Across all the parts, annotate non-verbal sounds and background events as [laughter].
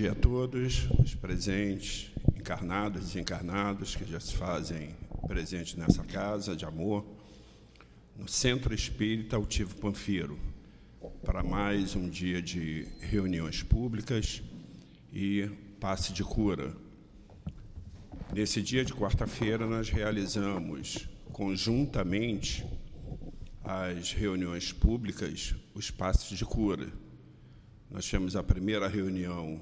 dia a todos, os presentes, encarnados e desencarnados que já se fazem presentes nessa casa de amor, no Centro Espírita Altivo Panfiro, para mais um dia de reuniões públicas e passe de cura. Nesse dia de quarta-feira, nós realizamos conjuntamente as reuniões públicas, os passes de cura nós temos a primeira reunião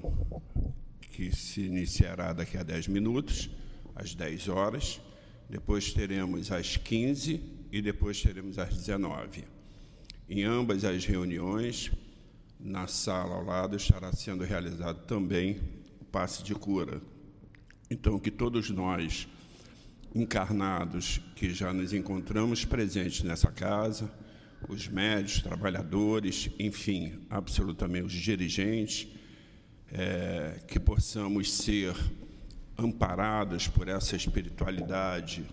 que se iniciará daqui a 10 minutos, às 10 horas. Depois teremos às 15 e depois teremos às 19. Em ambas as reuniões, na sala ao lado, estará sendo realizado também o passe de cura. Então, que todos nós, encarnados, que já nos encontramos presentes nessa casa, os médicos, trabalhadores, enfim, absolutamente os dirigentes, é, que possamos ser amparados por essa espiritualidade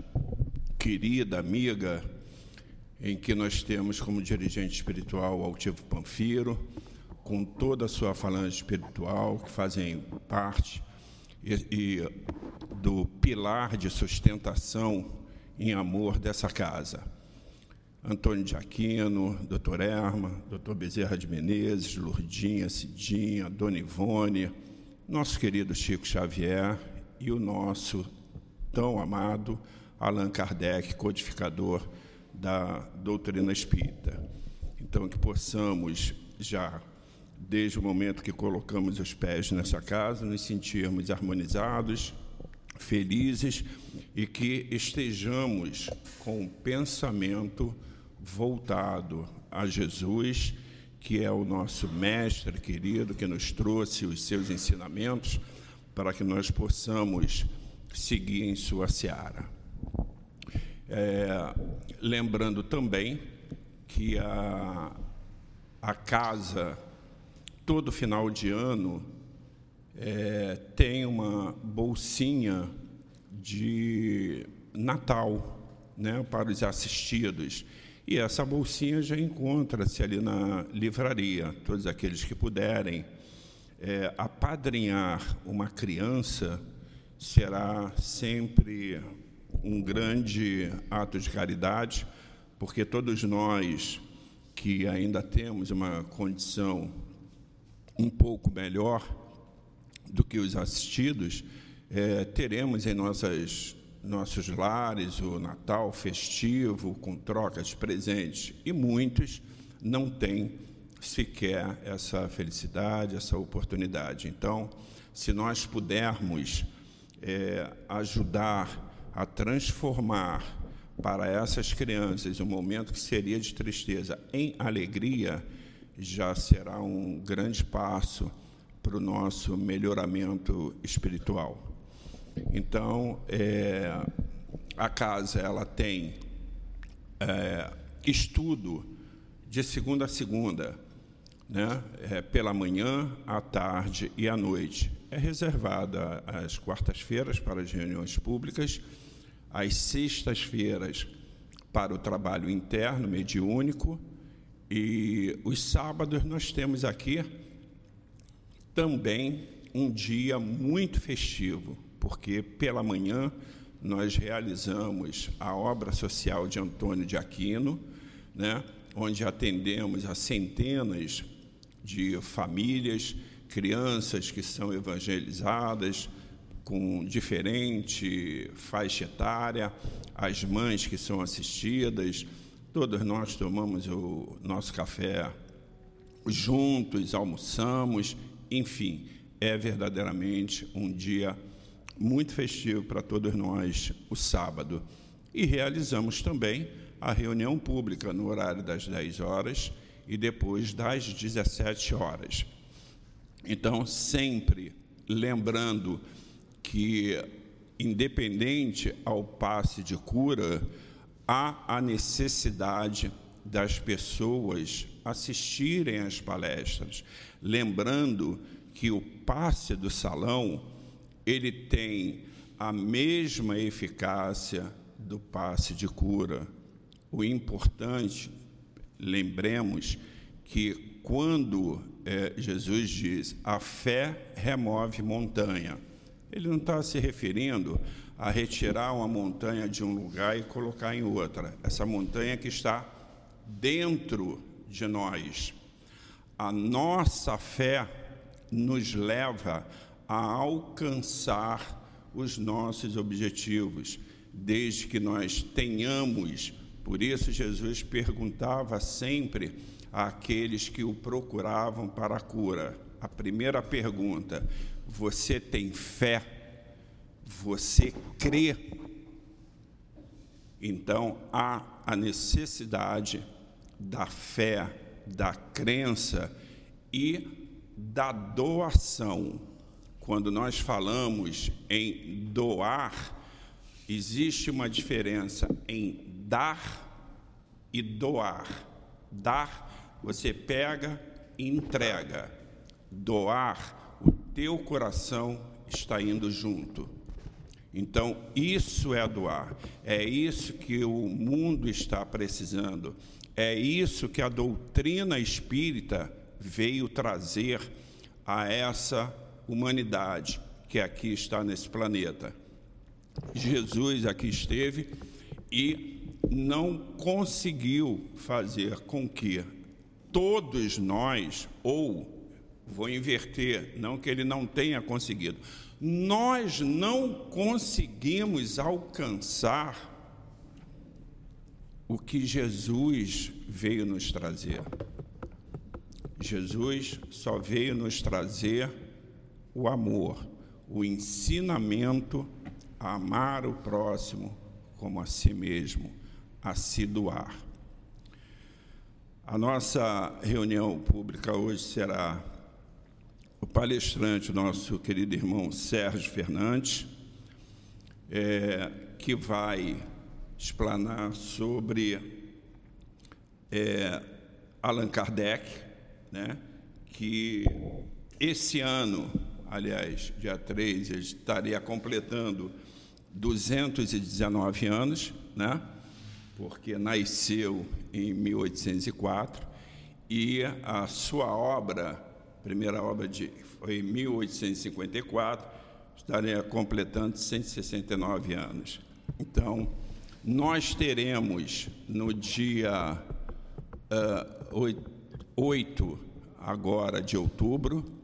querida, amiga, em que nós temos como dirigente espiritual o Altivo Panfiro, com toda a sua falange espiritual, que fazem parte e, e do pilar de sustentação em amor dessa casa. Antônio de Aquino, doutor Erma, doutor Bezerra de Menezes, Lourdinha, Cidinha, Dona Ivone, nosso querido Chico Xavier e o nosso tão amado Allan Kardec, codificador da doutrina espírita. Então, que possamos já, desde o momento que colocamos os pés nessa casa, nos sentirmos harmonizados, felizes e que estejamos com o pensamento voltado a Jesus, que é o nosso mestre querido, que nos trouxe os seus ensinamentos para que nós possamos seguir em sua seara. É, lembrando também que a, a casa, todo final de ano, é, tem uma bolsinha de Natal né, para os assistidos. E essa bolsinha já encontra-se ali na livraria. Todos aqueles que puderem é, apadrinhar uma criança será sempre um grande ato de caridade, porque todos nós que ainda temos uma condição um pouco melhor do que os assistidos, é, teremos em nossas nossos lares o Natal festivo, com trocas de presentes, e muitos não têm sequer essa felicidade, essa oportunidade. Então, se nós pudermos é, ajudar a transformar para essas crianças um momento que seria de tristeza em alegria, já será um grande passo para o nosso melhoramento espiritual. Então, é, a casa ela tem é, estudo de segunda a segunda, né? É, pela manhã, à tarde e à noite. É reservada às quartas-feiras para as reuniões públicas, às sextas-feiras para o trabalho interno mediúnico e os sábados nós temos aqui também um dia muito festivo, porque pela manhã nós realizamos a obra social de Antônio de Aquino, né, onde atendemos a centenas de famílias, crianças que são evangelizadas com diferente faixa etária, as mães que são assistidas, todos nós tomamos o nosso café juntos, almoçamos, enfim, é verdadeiramente um dia muito festivo para todos nós o sábado. E realizamos também a reunião pública no horário das 10 horas e depois das 17 horas. Então, sempre lembrando que, independente ao passe de cura, há a necessidade das pessoas assistirem às palestras, lembrando que o passe do salão ele tem a mesma eficácia do passe de cura. O importante, lembremos que quando é, Jesus diz: a fé remove montanha. Ele não está se referindo a retirar uma montanha de um lugar e colocar em outra. Essa montanha que está dentro de nós. A nossa fé nos leva a alcançar os nossos objetivos, desde que nós tenhamos. Por isso, Jesus perguntava sempre àqueles que o procuravam para a cura. A primeira pergunta: Você tem fé? Você crê? Então, há a necessidade da fé, da crença e da doação. Quando nós falamos em doar, existe uma diferença em dar e doar. Dar, você pega e entrega. Doar, o teu coração está indo junto. Então, isso é doar. É isso que o mundo está precisando. É isso que a doutrina espírita veio trazer a essa humanidade que aqui está nesse planeta. Jesus aqui esteve e não conseguiu fazer com que todos nós, ou vou inverter, não que ele não tenha conseguido, nós não conseguimos alcançar o que Jesus veio nos trazer. Jesus só veio nos trazer o amor, o ensinamento a amar o próximo como a si mesmo, a se doar. A nossa reunião pública hoje será o palestrante, nosso querido irmão Sérgio Fernandes, é, que vai explanar sobre é, Allan Kardec, né, que esse ano, aliás, dia 3, ele estaria completando 219 anos, né, porque nasceu em 1804, e a sua obra, primeira obra de, foi em 1854, estaria completando 169 anos. Então, nós teremos no dia uh, 8, 8 agora de outubro,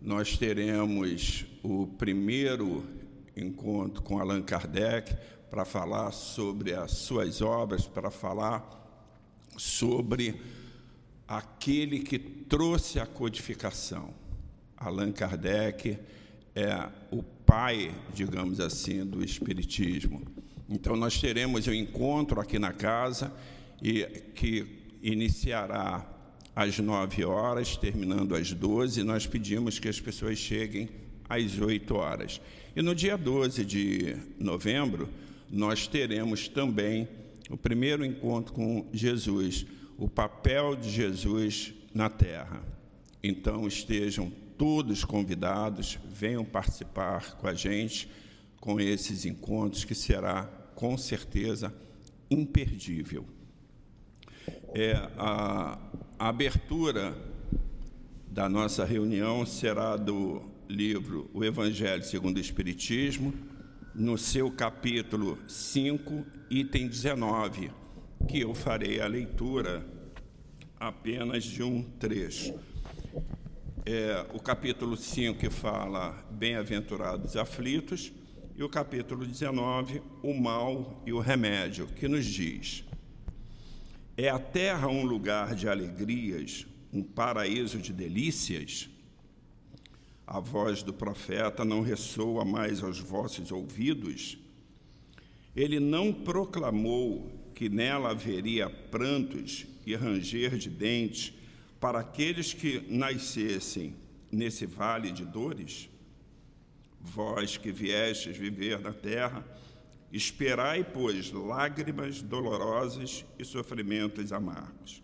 nós teremos o primeiro encontro com Allan Kardec para falar sobre as suas obras, para falar sobre aquele que trouxe a codificação. Allan Kardec é o pai, digamos assim, do Espiritismo. Então, nós teremos um encontro aqui na casa e que iniciará às 9 horas, terminando às 12, nós pedimos que as pessoas cheguem às 8 horas. E no dia 12 de novembro, nós teremos também o primeiro encontro com Jesus, o papel de Jesus na terra. Então estejam todos convidados, venham participar com a gente com esses encontros que será com certeza imperdível é, a, a abertura da nossa reunião será do livro O Evangelho segundo o Espiritismo, no seu capítulo 5, item 19, que eu farei a leitura apenas de um trecho. É, o capítulo 5 que fala Bem-aventurados aflitos, e o capítulo 19, o mal e o remédio, que nos diz: é a terra um lugar de alegrias, um paraíso de delícias? A voz do profeta não ressoa mais aos vossos ouvidos? Ele não proclamou que nela haveria prantos e ranger de dentes para aqueles que nascessem nesse vale de dores? Vós que viestes viver na terra, Esperai, pois, lágrimas dolorosas e sofrimentos amargos.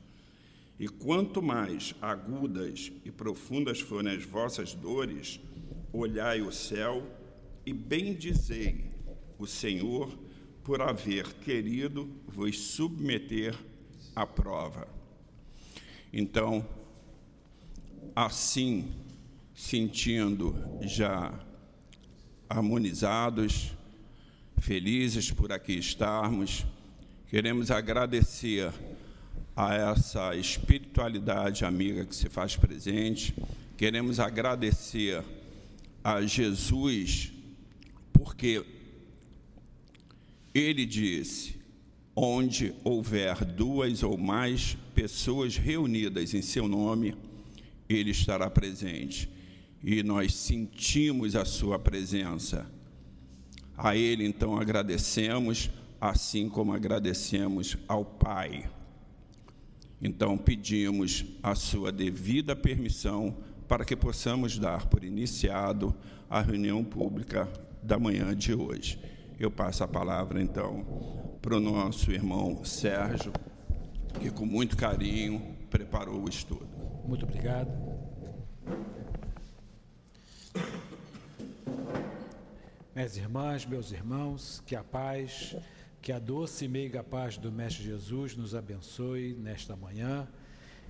E quanto mais agudas e profundas forem as vossas dores, olhai o céu e bendizei o Senhor por haver querido vos submeter à prova. Então, assim, sentindo já harmonizados, felizes por aqui estarmos, queremos agradecer a essa espiritualidade amiga que se faz presente, queremos agradecer a Jesus, porque ele disse: onde houver duas ou mais pessoas reunidas em seu nome, ele estará presente. E nós sentimos a sua presença. A ele então agradecemos, assim como agradecemos ao Pai. Então pedimos a sua devida permissão para que possamos dar por iniciado a reunião pública da manhã de hoje. Eu passo a palavra então para o nosso irmão Sérgio, que com muito carinho preparou o estudo. Muito obrigado. Minhas irmãs, meus irmãos, que a paz, que a doce e meiga paz do Mestre Jesus nos abençoe nesta manhã,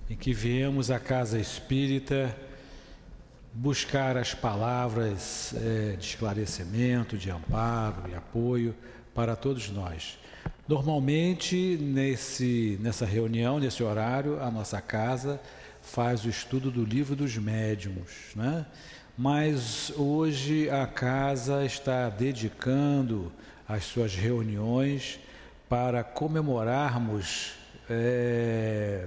em que viemos à casa espírita buscar as palavras é, de esclarecimento, de amparo e apoio para todos nós. Normalmente, nesse, nessa reunião, nesse horário, a nossa casa faz o estudo do livro dos médiuns, né? Mas hoje a casa está dedicando as suas reuniões para comemorarmos é,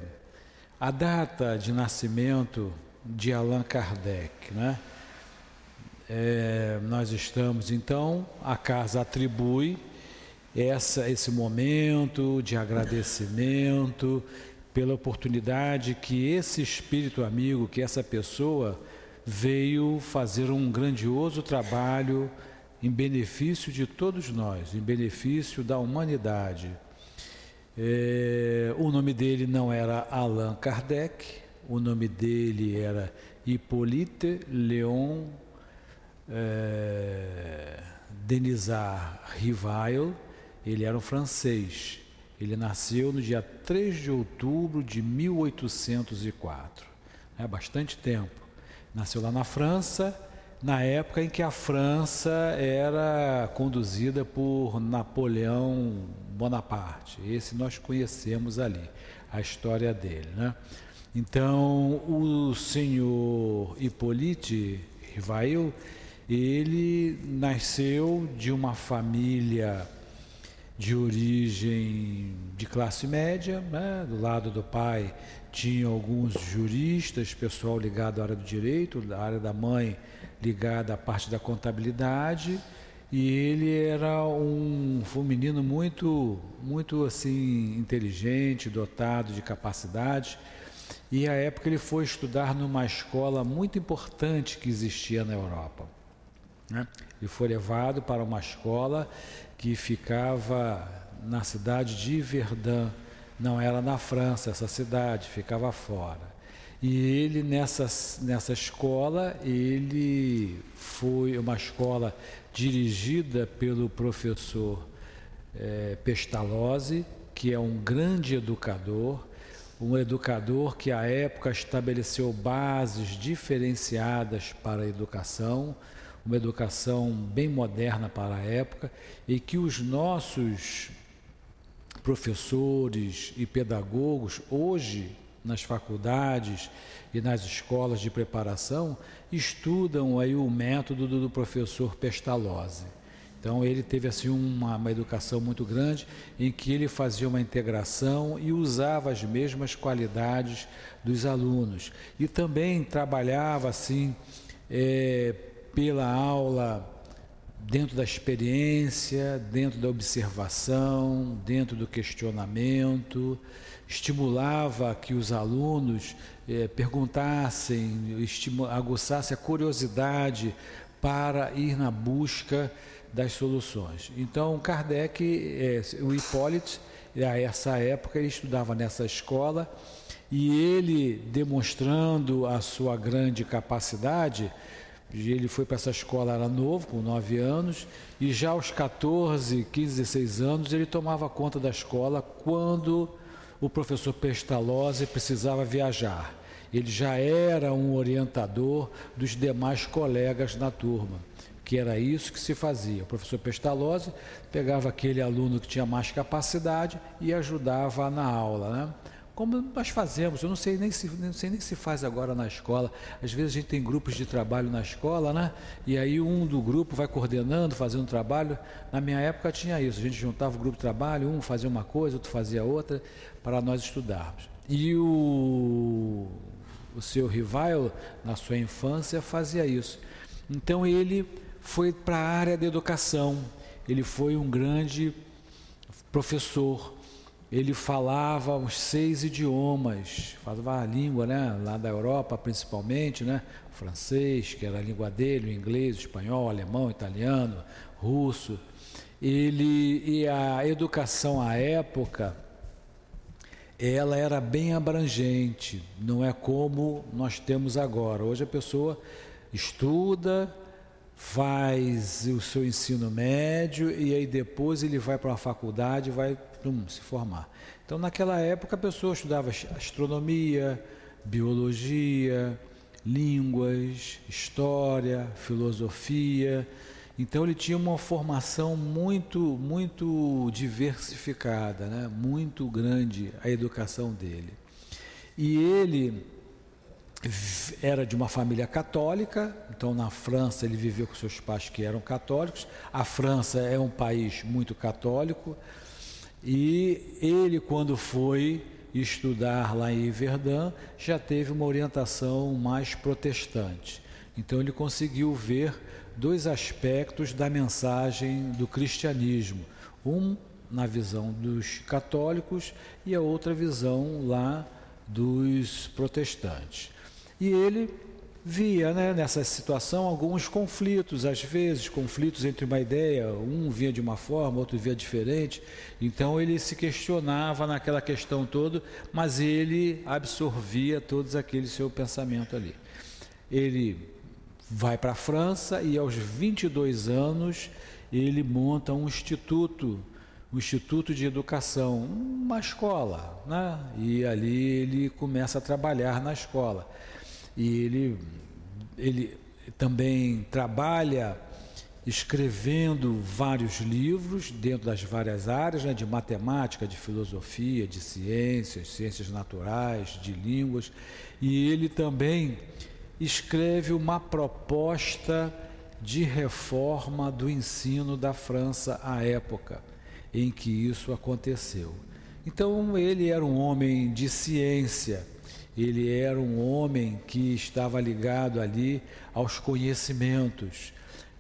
a data de nascimento de Allan Kardec. Né? É, nós estamos, então, a casa atribui essa, esse momento de agradecimento pela oportunidade que esse espírito amigo, que essa pessoa veio fazer um grandioso trabalho em benefício de todos nós, em benefício da humanidade. É, o nome dele não era Allan Kardec, o nome dele era Hippolyte Léon é, Denisard Rivail, ele era um francês. Ele nasceu no dia 3 de outubro de 1804. É bastante tempo. Nasceu lá na França, na época em que a França era conduzida por Napoleão Bonaparte. Esse nós conhecemos ali, a história dele. Né? Então, o senhor Hippolyte Rivail, ele nasceu de uma família de origem de classe média, né? do lado do pai tinha alguns juristas, pessoal ligado à área do direito, da área da mãe ligada à parte da contabilidade, e ele era um, um menino muito, muito assim inteligente, dotado de capacidades e à época ele foi estudar numa escola muito importante que existia na Europa. Né? Ele foi levado para uma escola que ficava na cidade de Verdun, não era na França essa cidade, ficava fora. E ele nessa, nessa escola, ele foi uma escola dirigida pelo professor é, Pestalozzi, que é um grande educador, um educador que à época estabeleceu bases diferenciadas para a educação, uma educação bem moderna para a época e que os nossos professores e pedagogos hoje nas faculdades e nas escolas de preparação estudam aí o método do professor Pestalozzi. Então ele teve assim uma, uma, educação muito grande em que ele fazia uma integração e usava as mesmas qualidades dos alunos e também trabalhava assim é, pela aula dentro da experiência, dentro da observação, dentro do questionamento, estimulava que os alunos é, perguntassem, aguçassem a curiosidade para ir na busca das soluções. Então, Kardec, é, o Hipólito, a essa época, ele estudava nessa escola e ele, demonstrando a sua grande capacidade, ele foi para essa escola, era novo, com 9 anos, e já aos 14, 15, 16 anos, ele tomava conta da escola quando o professor Pestalozzi precisava viajar. Ele já era um orientador dos demais colegas na turma, que era isso que se fazia. O professor Pestalozzi pegava aquele aluno que tinha mais capacidade e ajudava na aula, né? Como nós fazemos, eu não sei nem se não sei nem se faz agora na escola. Às vezes a gente tem grupos de trabalho na escola, né? E aí um do grupo vai coordenando, fazendo trabalho. Na minha época tinha isso, a gente juntava o grupo de trabalho, um fazia uma coisa, outro fazia outra, para nós estudarmos. E o, o seu rival, na sua infância, fazia isso. Então ele foi para a área da educação. Ele foi um grande professor ele falava uns seis idiomas, falava a língua, né, lá da Europa principalmente, né, o francês, que era a língua dele, o inglês, o espanhol, o alemão, o italiano, russo. Ele e a educação à época ela era bem abrangente, não é como nós temos agora. Hoje a pessoa estuda, faz o seu ensino médio e aí depois ele vai para uma faculdade, vai se formar. Então, naquela época, a pessoa estudava astronomia, biologia, línguas, história, filosofia. Então, ele tinha uma formação muito, muito diversificada, né? muito grande a educação dele. E ele era de uma família católica, então na França ele viveu com seus pais que eram católicos. A França é um país muito católico, e ele, quando foi estudar lá em Verdun, já teve uma orientação mais protestante. Então ele conseguiu ver dois aspectos da mensagem do cristianismo. Um na visão dos católicos e a outra visão lá dos protestantes. E ele via né, nessa situação alguns conflitos, às vezes, conflitos entre uma ideia, um via de uma forma, outro via diferente. Então ele se questionava naquela questão toda, mas ele absorvia todos aquele seu pensamento ali. Ele vai para a França e aos 22 anos ele monta um instituto, um instituto de educação, uma escola, né? E ali ele começa a trabalhar na escola. E ele, ele também trabalha escrevendo vários livros dentro das várias áreas, né, de matemática, de filosofia, de ciências, ciências naturais, de línguas, e ele também escreve uma proposta de reforma do ensino da França à época em que isso aconteceu. Então ele era um homem de ciência, ele era um homem que estava ligado ali aos conhecimentos.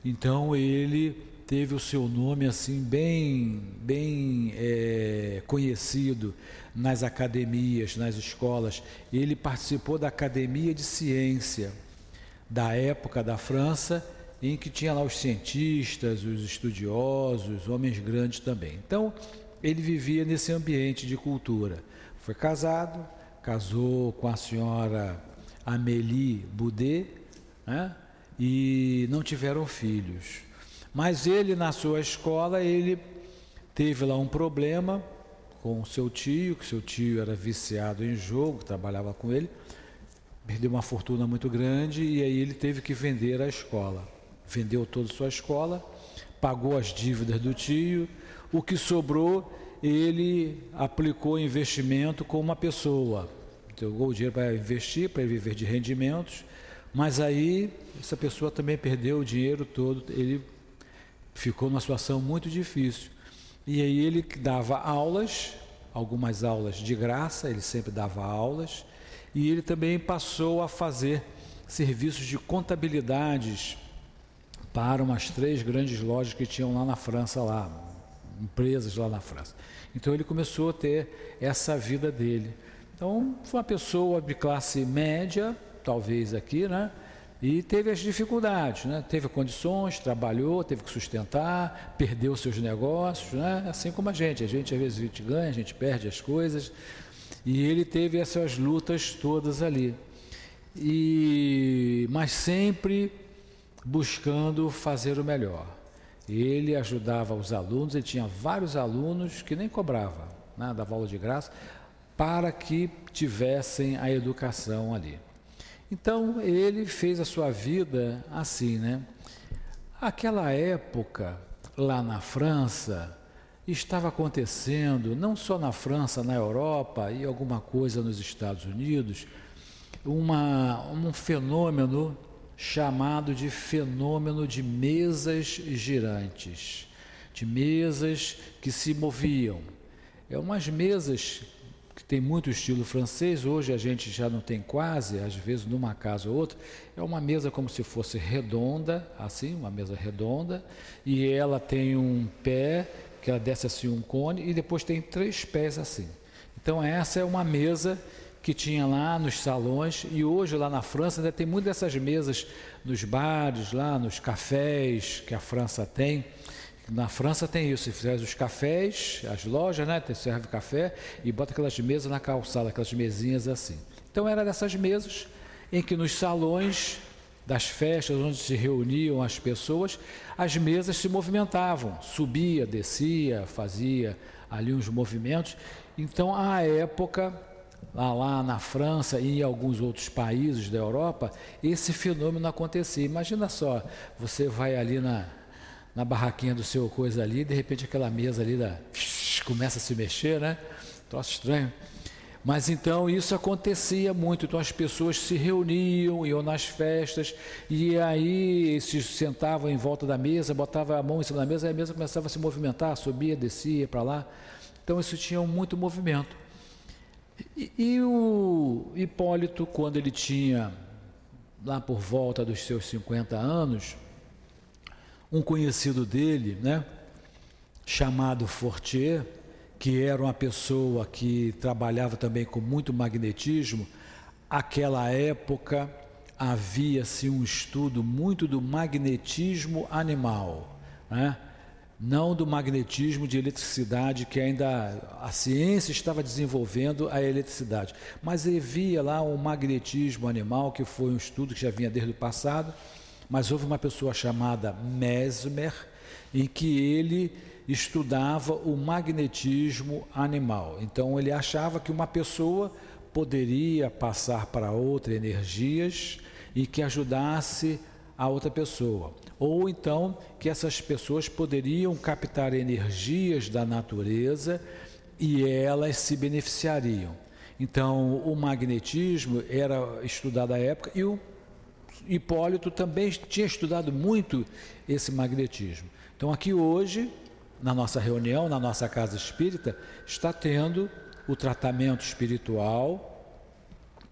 Então ele teve o seu nome assim bem, bem é, conhecido nas academias, nas escolas. Ele participou da Academia de Ciência da época da França, em que tinha lá os cientistas, os estudiosos, homens grandes também. Então ele vivia nesse ambiente de cultura. Foi casado, casou com a senhora Amélie Boudet, né? e não tiveram filhos. Mas ele, na sua escola, ele teve lá um problema com seu tio, que seu tio era viciado em jogo, trabalhava com ele, perdeu uma fortuna muito grande e aí ele teve que vender a escola. Vendeu toda a sua escola, pagou as dívidas do tio, o que sobrou ele aplicou investimento com uma pessoa jogou o dinheiro para investir, para viver de rendimentos, mas aí essa pessoa também perdeu o dinheiro todo, ele ficou numa situação muito difícil. E aí ele dava aulas, algumas aulas de graça, ele sempre dava aulas, e ele também passou a fazer serviços de contabilidades para umas três grandes lojas que tinham lá na França, lá, empresas lá na França. Então ele começou a ter essa vida dele. Então, foi uma pessoa de classe média, talvez aqui, né? E teve as dificuldades, né? Teve condições, trabalhou, teve que sustentar, perdeu seus negócios, né? Assim como a gente. A gente, às vezes, a gente ganha, a gente perde as coisas. E ele teve essas lutas todas ali. E, mas sempre buscando fazer o melhor. Ele ajudava os alunos, ele tinha vários alunos que nem cobrava, né? dava aula de graça, para que tivessem a educação ali. Então ele fez a sua vida assim, né? Aquela época, lá na França, estava acontecendo, não só na França, na Europa e alguma coisa nos Estados Unidos, uma, um fenômeno chamado de fenômeno de mesas girantes, de mesas que se moviam. É umas mesas tem muito estilo francês, hoje a gente já não tem quase, às vezes numa casa ou outra, é uma mesa como se fosse redonda, assim, uma mesa redonda, e ela tem um pé, que ela desce assim um cone, e depois tem três pés assim. Então essa é uma mesa que tinha lá nos salões e hoje lá na França ainda tem muitas dessas mesas nos bares, lá nos cafés que a França tem. Na França tem isso, faz os cafés, as lojas, né? Serve café e bota aquelas mesas na calçada, aquelas mesinhas assim. Então era dessas mesas em que nos salões das festas onde se reuniam as pessoas, as mesas se movimentavam, subia, descia, fazia ali uns movimentos. Então, à época, lá na França e em alguns outros países da Europa, esse fenômeno acontecia. Imagina só, você vai ali na, na barraquinha do seu coisa ali, de repente aquela mesa ali da, [laughs] começa a se mexer, né? Troço estranho. Mas então isso acontecia muito, então as pessoas se reuniam, iam nas festas, e aí se sentavam em volta da mesa, botavam a mão em cima da mesa, e a mesa começava a se movimentar, subia, descia para lá. Então isso tinha muito movimento. E, e o Hipólito, quando ele tinha, lá por volta dos seus 50 anos, um conhecido dele, né, chamado Fortier, que era uma pessoa que trabalhava também com muito magnetismo, aquela época havia-se um estudo muito do magnetismo animal. Né? não do magnetismo de eletricidade, que ainda a ciência estava desenvolvendo a eletricidade, mas havia lá um magnetismo animal, que foi um estudo que já vinha desde o passado, mas houve uma pessoa chamada Mesmer, em que ele estudava o magnetismo animal. Então ele achava que uma pessoa poderia passar para outra energias e que ajudasse a outra pessoa ou então que essas pessoas poderiam captar energias da natureza e elas se beneficiariam. Então, o magnetismo era estudado à época e o Hipólito também tinha estudado muito esse magnetismo. Então, aqui hoje, na nossa reunião, na nossa casa espírita, está tendo o tratamento espiritual,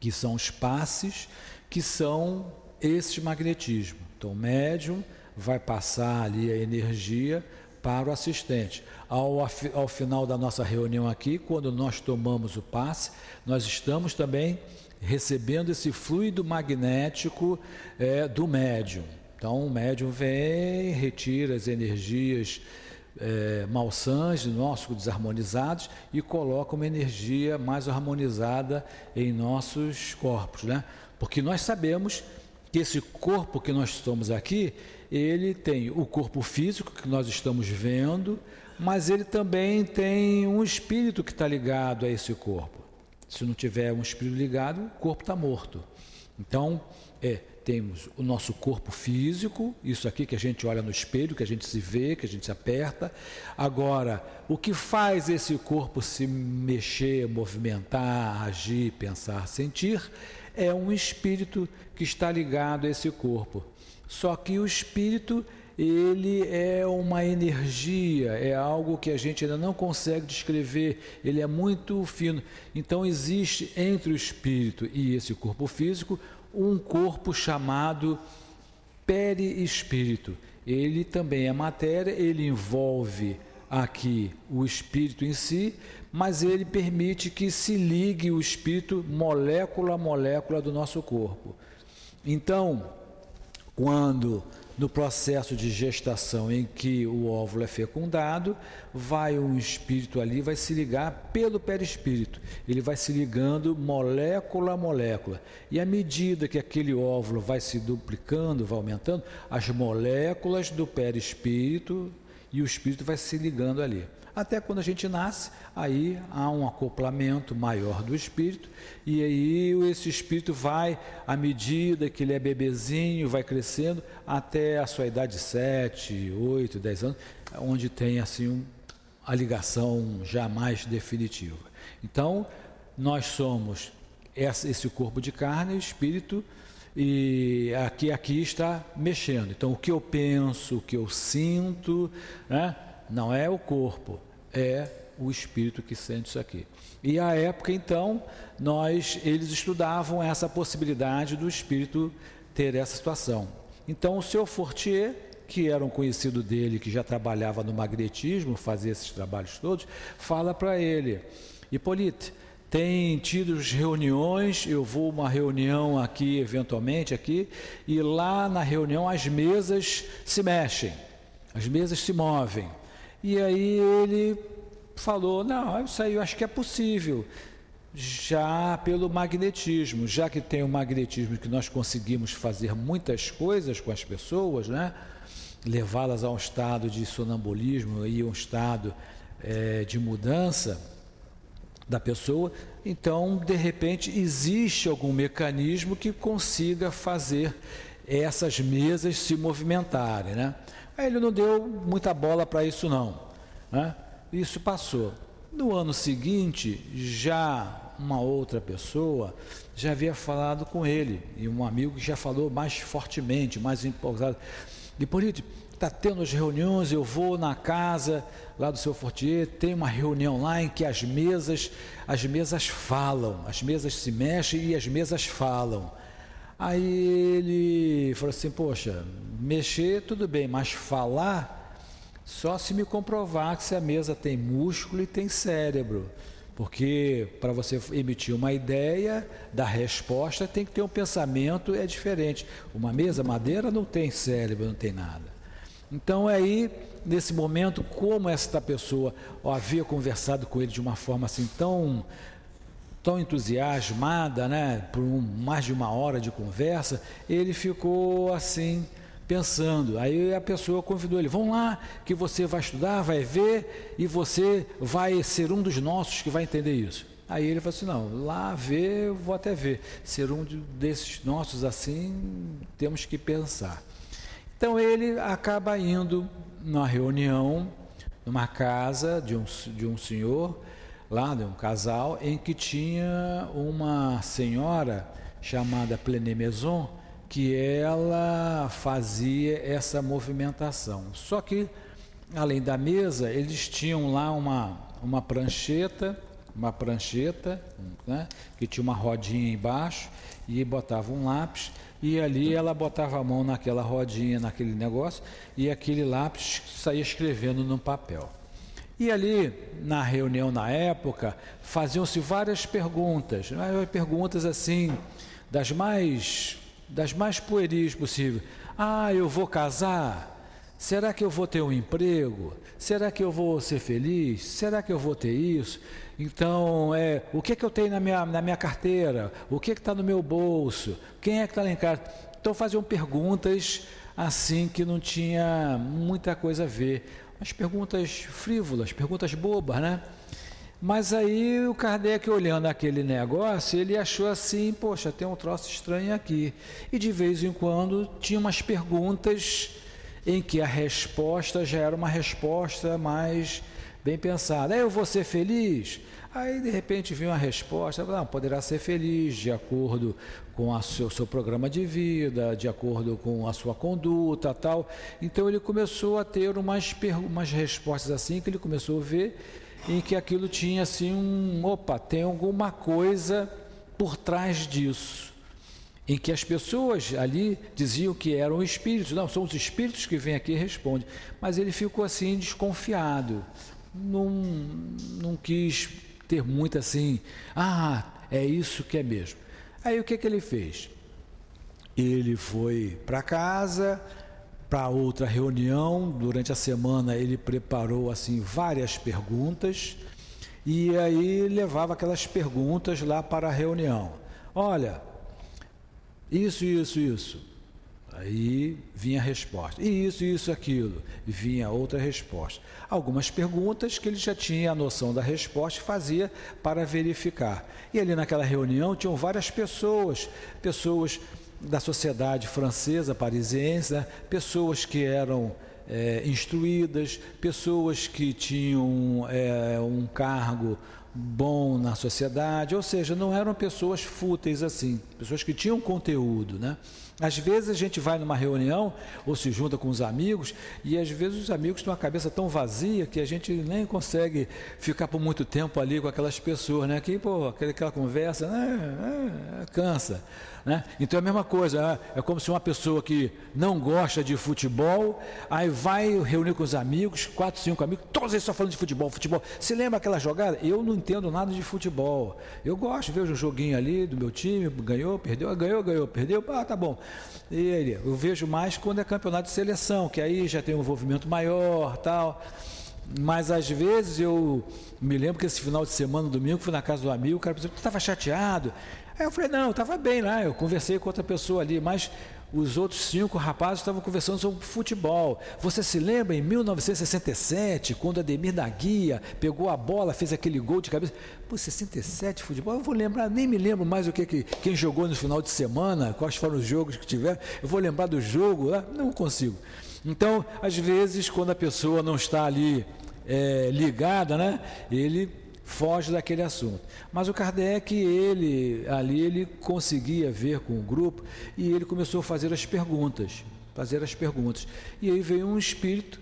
que são os passes, que são esse magnetismo. Então, o médium vai passar ali a energia para o assistente. Ao, ao final da nossa reunião aqui, quando nós tomamos o passe, nós estamos também recebendo esse fluido magnético é, do médium. Então, o médium vem, retira as energias é, malsãs, nossos desarmonizados, e coloca uma energia mais harmonizada em nossos corpos. Né? Porque nós sabemos que esse corpo que nós estamos aqui, ele tem o corpo físico que nós estamos vendo, mas ele também tem um espírito que está ligado a esse corpo. Se não tiver um espírito ligado, o corpo está morto. Então, é, temos o nosso corpo físico, isso aqui que a gente olha no espelho, que a gente se vê, que a gente se aperta. Agora, o que faz esse corpo se mexer, movimentar, agir, pensar, sentir, é um espírito que está ligado a esse corpo. Só que o espírito, ele é uma energia, é algo que a gente ainda não consegue descrever, ele é muito fino. Então existe entre o espírito e esse corpo físico um corpo chamado perispírito. Ele também é matéria, ele envolve aqui o espírito em si, mas ele permite que se ligue o espírito molécula a molécula do nosso corpo. Então, quando no processo de gestação em que o óvulo é fecundado, vai um espírito ali, vai se ligar pelo perispírito. Ele vai se ligando molécula a molécula. E à medida que aquele óvulo vai se duplicando, vai aumentando, as moléculas do perispírito e o espírito vai se ligando ali. Até quando a gente nasce, aí há um acoplamento maior do espírito, e aí esse espírito vai, à medida que ele é bebezinho, vai crescendo, até a sua idade de 7, 8, 10 anos, onde tem assim um, a ligação já mais definitiva. Então, nós somos esse corpo de carne, espírito, e aqui, aqui está mexendo. Então, o que eu penso, o que eu sinto, né? Não é o corpo, é o espírito que sente isso aqui. E à época, então, nós, eles estudavam essa possibilidade do espírito ter essa situação. Então, o seu Fortier, que era um conhecido dele, que já trabalhava no magnetismo, fazia esses trabalhos todos, fala para ele: Hipólito, tem tido reuniões, eu vou uma reunião aqui, eventualmente aqui, e lá na reunião as mesas se mexem, as mesas se movem. E aí ele falou, não, isso aí eu acho que é possível, já pelo magnetismo, já que tem o magnetismo que nós conseguimos fazer muitas coisas com as pessoas, né? levá-las a um estado de sonambulismo e um estado é, de mudança, da pessoa, então de repente existe algum mecanismo que consiga fazer essas mesas se movimentarem, né? Aí ele não deu muita bola para isso não, né? Isso passou. No ano seguinte, já uma outra pessoa já havia falado com ele e um amigo que já falou mais fortemente, mais empolgado. Hipólito, está tendo as reuniões, eu vou na casa lá do seu Fortier, tem uma reunião lá em que as mesas, as mesas falam, as mesas se mexem e as mesas falam. Aí ele falou assim, poxa, mexer tudo bem, mas falar só se me comprovar que se a mesa tem músculo e tem cérebro. Porque para você emitir uma ideia da resposta tem que ter um pensamento é diferente. Uma mesa madeira não tem cérebro, não tem nada. Então aí, nesse momento, como esta pessoa havia conversado com ele de uma forma assim tão tão entusiasmada, né, por um, mais de uma hora de conversa, ele ficou assim pensando. Aí a pessoa convidou ele: "Vamos lá, que você vai estudar, vai ver e você vai ser um dos nossos que vai entender isso". Aí ele falou assim: "Não, lá ver, vou até ver. Ser um desses nossos assim, temos que pensar". Então ele acaba indo numa reunião, numa casa de um, de um senhor, lá um casal, em que tinha uma senhora chamada Plené Maison, que ela fazia essa movimentação. Só que, além da mesa, eles tinham lá uma, uma prancheta, uma prancheta, né, que tinha uma rodinha embaixo, e botava um lápis, e ali ela botava a mão naquela rodinha, naquele negócio, e aquele lápis saía escrevendo no papel. E ali, na reunião na época, faziam-se várias perguntas, né? perguntas assim, das mais, das mais pueris possíveis. Ah, eu vou casar? Será que eu vou ter um emprego? Será que eu vou ser feliz? Será que eu vou ter isso? Então, é, o que, é que eu tenho na minha, na minha carteira? O que é está no meu bolso? Quem é que está lá em casa? Então, faziam perguntas assim que não tinha muita coisa a ver. As perguntas frívolas, perguntas bobas, né? Mas aí o Kardec, olhando aquele negócio, ele achou assim: poxa, tem um troço estranho aqui. E de vez em quando tinha umas perguntas em que a resposta já era uma resposta mais bem pensada. Eu vou ser feliz? Aí de repente vinha uma resposta, não, poderá ser feliz de acordo com o seu, seu, programa de vida, de acordo com a sua conduta tal. Então ele começou a ter umas, umas respostas assim que ele começou a ver em que aquilo tinha assim um, opa, tem alguma coisa por trás disso. Em que as pessoas ali diziam que eram espíritos, não, são os espíritos que vêm aqui e respondem. Mas ele ficou assim desconfiado não, não quis ter muito assim, ah, é isso que é mesmo. Aí o que, que ele fez? Ele foi para casa, para outra reunião, durante a semana ele preparou assim várias perguntas e aí levava aquelas perguntas lá para a reunião. Olha, isso, isso, isso. Aí vinha a resposta. E isso, isso, aquilo. Vinha outra resposta. Algumas perguntas que ele já tinha a noção da resposta e fazia para verificar. E ali naquela reunião tinham várias pessoas, pessoas da sociedade francesa, parisiense, né? pessoas que eram é, instruídas, pessoas que tinham é, um cargo bom na sociedade, ou seja, não eram pessoas fúteis assim, pessoas que tinham conteúdo, né? Às vezes a gente vai numa reunião ou se junta com os amigos e às vezes os amigos têm uma cabeça tão vazia que a gente nem consegue ficar por muito tempo ali com aquelas pessoas, né? Que, pô, aquela conversa, né? É, cansa. Né? Então é a mesma coisa, é, é como se uma pessoa que não gosta de futebol, aí vai reunir com os amigos, quatro, cinco amigos, todos eles só falando de futebol, futebol. Se lembra aquela jogada? Eu não entendo nada de futebol. Eu gosto, vejo um joguinho ali do meu time, ganhou, perdeu, ganhou, ganhou, perdeu, ah, tá bom. E aí, eu vejo mais quando é campeonato de seleção, que aí já tem um envolvimento maior, tal. Mas às vezes eu me lembro que esse final de semana, domingo, fui na casa do amigo, o cara pensou, estava chateado. Aí eu falei, não, eu estava bem lá, eu conversei com outra pessoa ali, mas os outros cinco rapazes estavam conversando sobre futebol. Você se lembra em 1967, quando Ademir da Guia pegou a bola, fez aquele gol de cabeça? Pô, 67 futebol? Eu vou lembrar, nem me lembro mais o que, que quem jogou no final de semana, quais foram os jogos que tiveram. Eu vou lembrar do jogo, lá? não consigo. Então, às vezes, quando a pessoa não está ali é, ligada, né, ele foge daquele assunto. Mas o Kardec, ele ali ele conseguia ver com o grupo e ele começou a fazer as perguntas, fazer as perguntas. E aí veio um espírito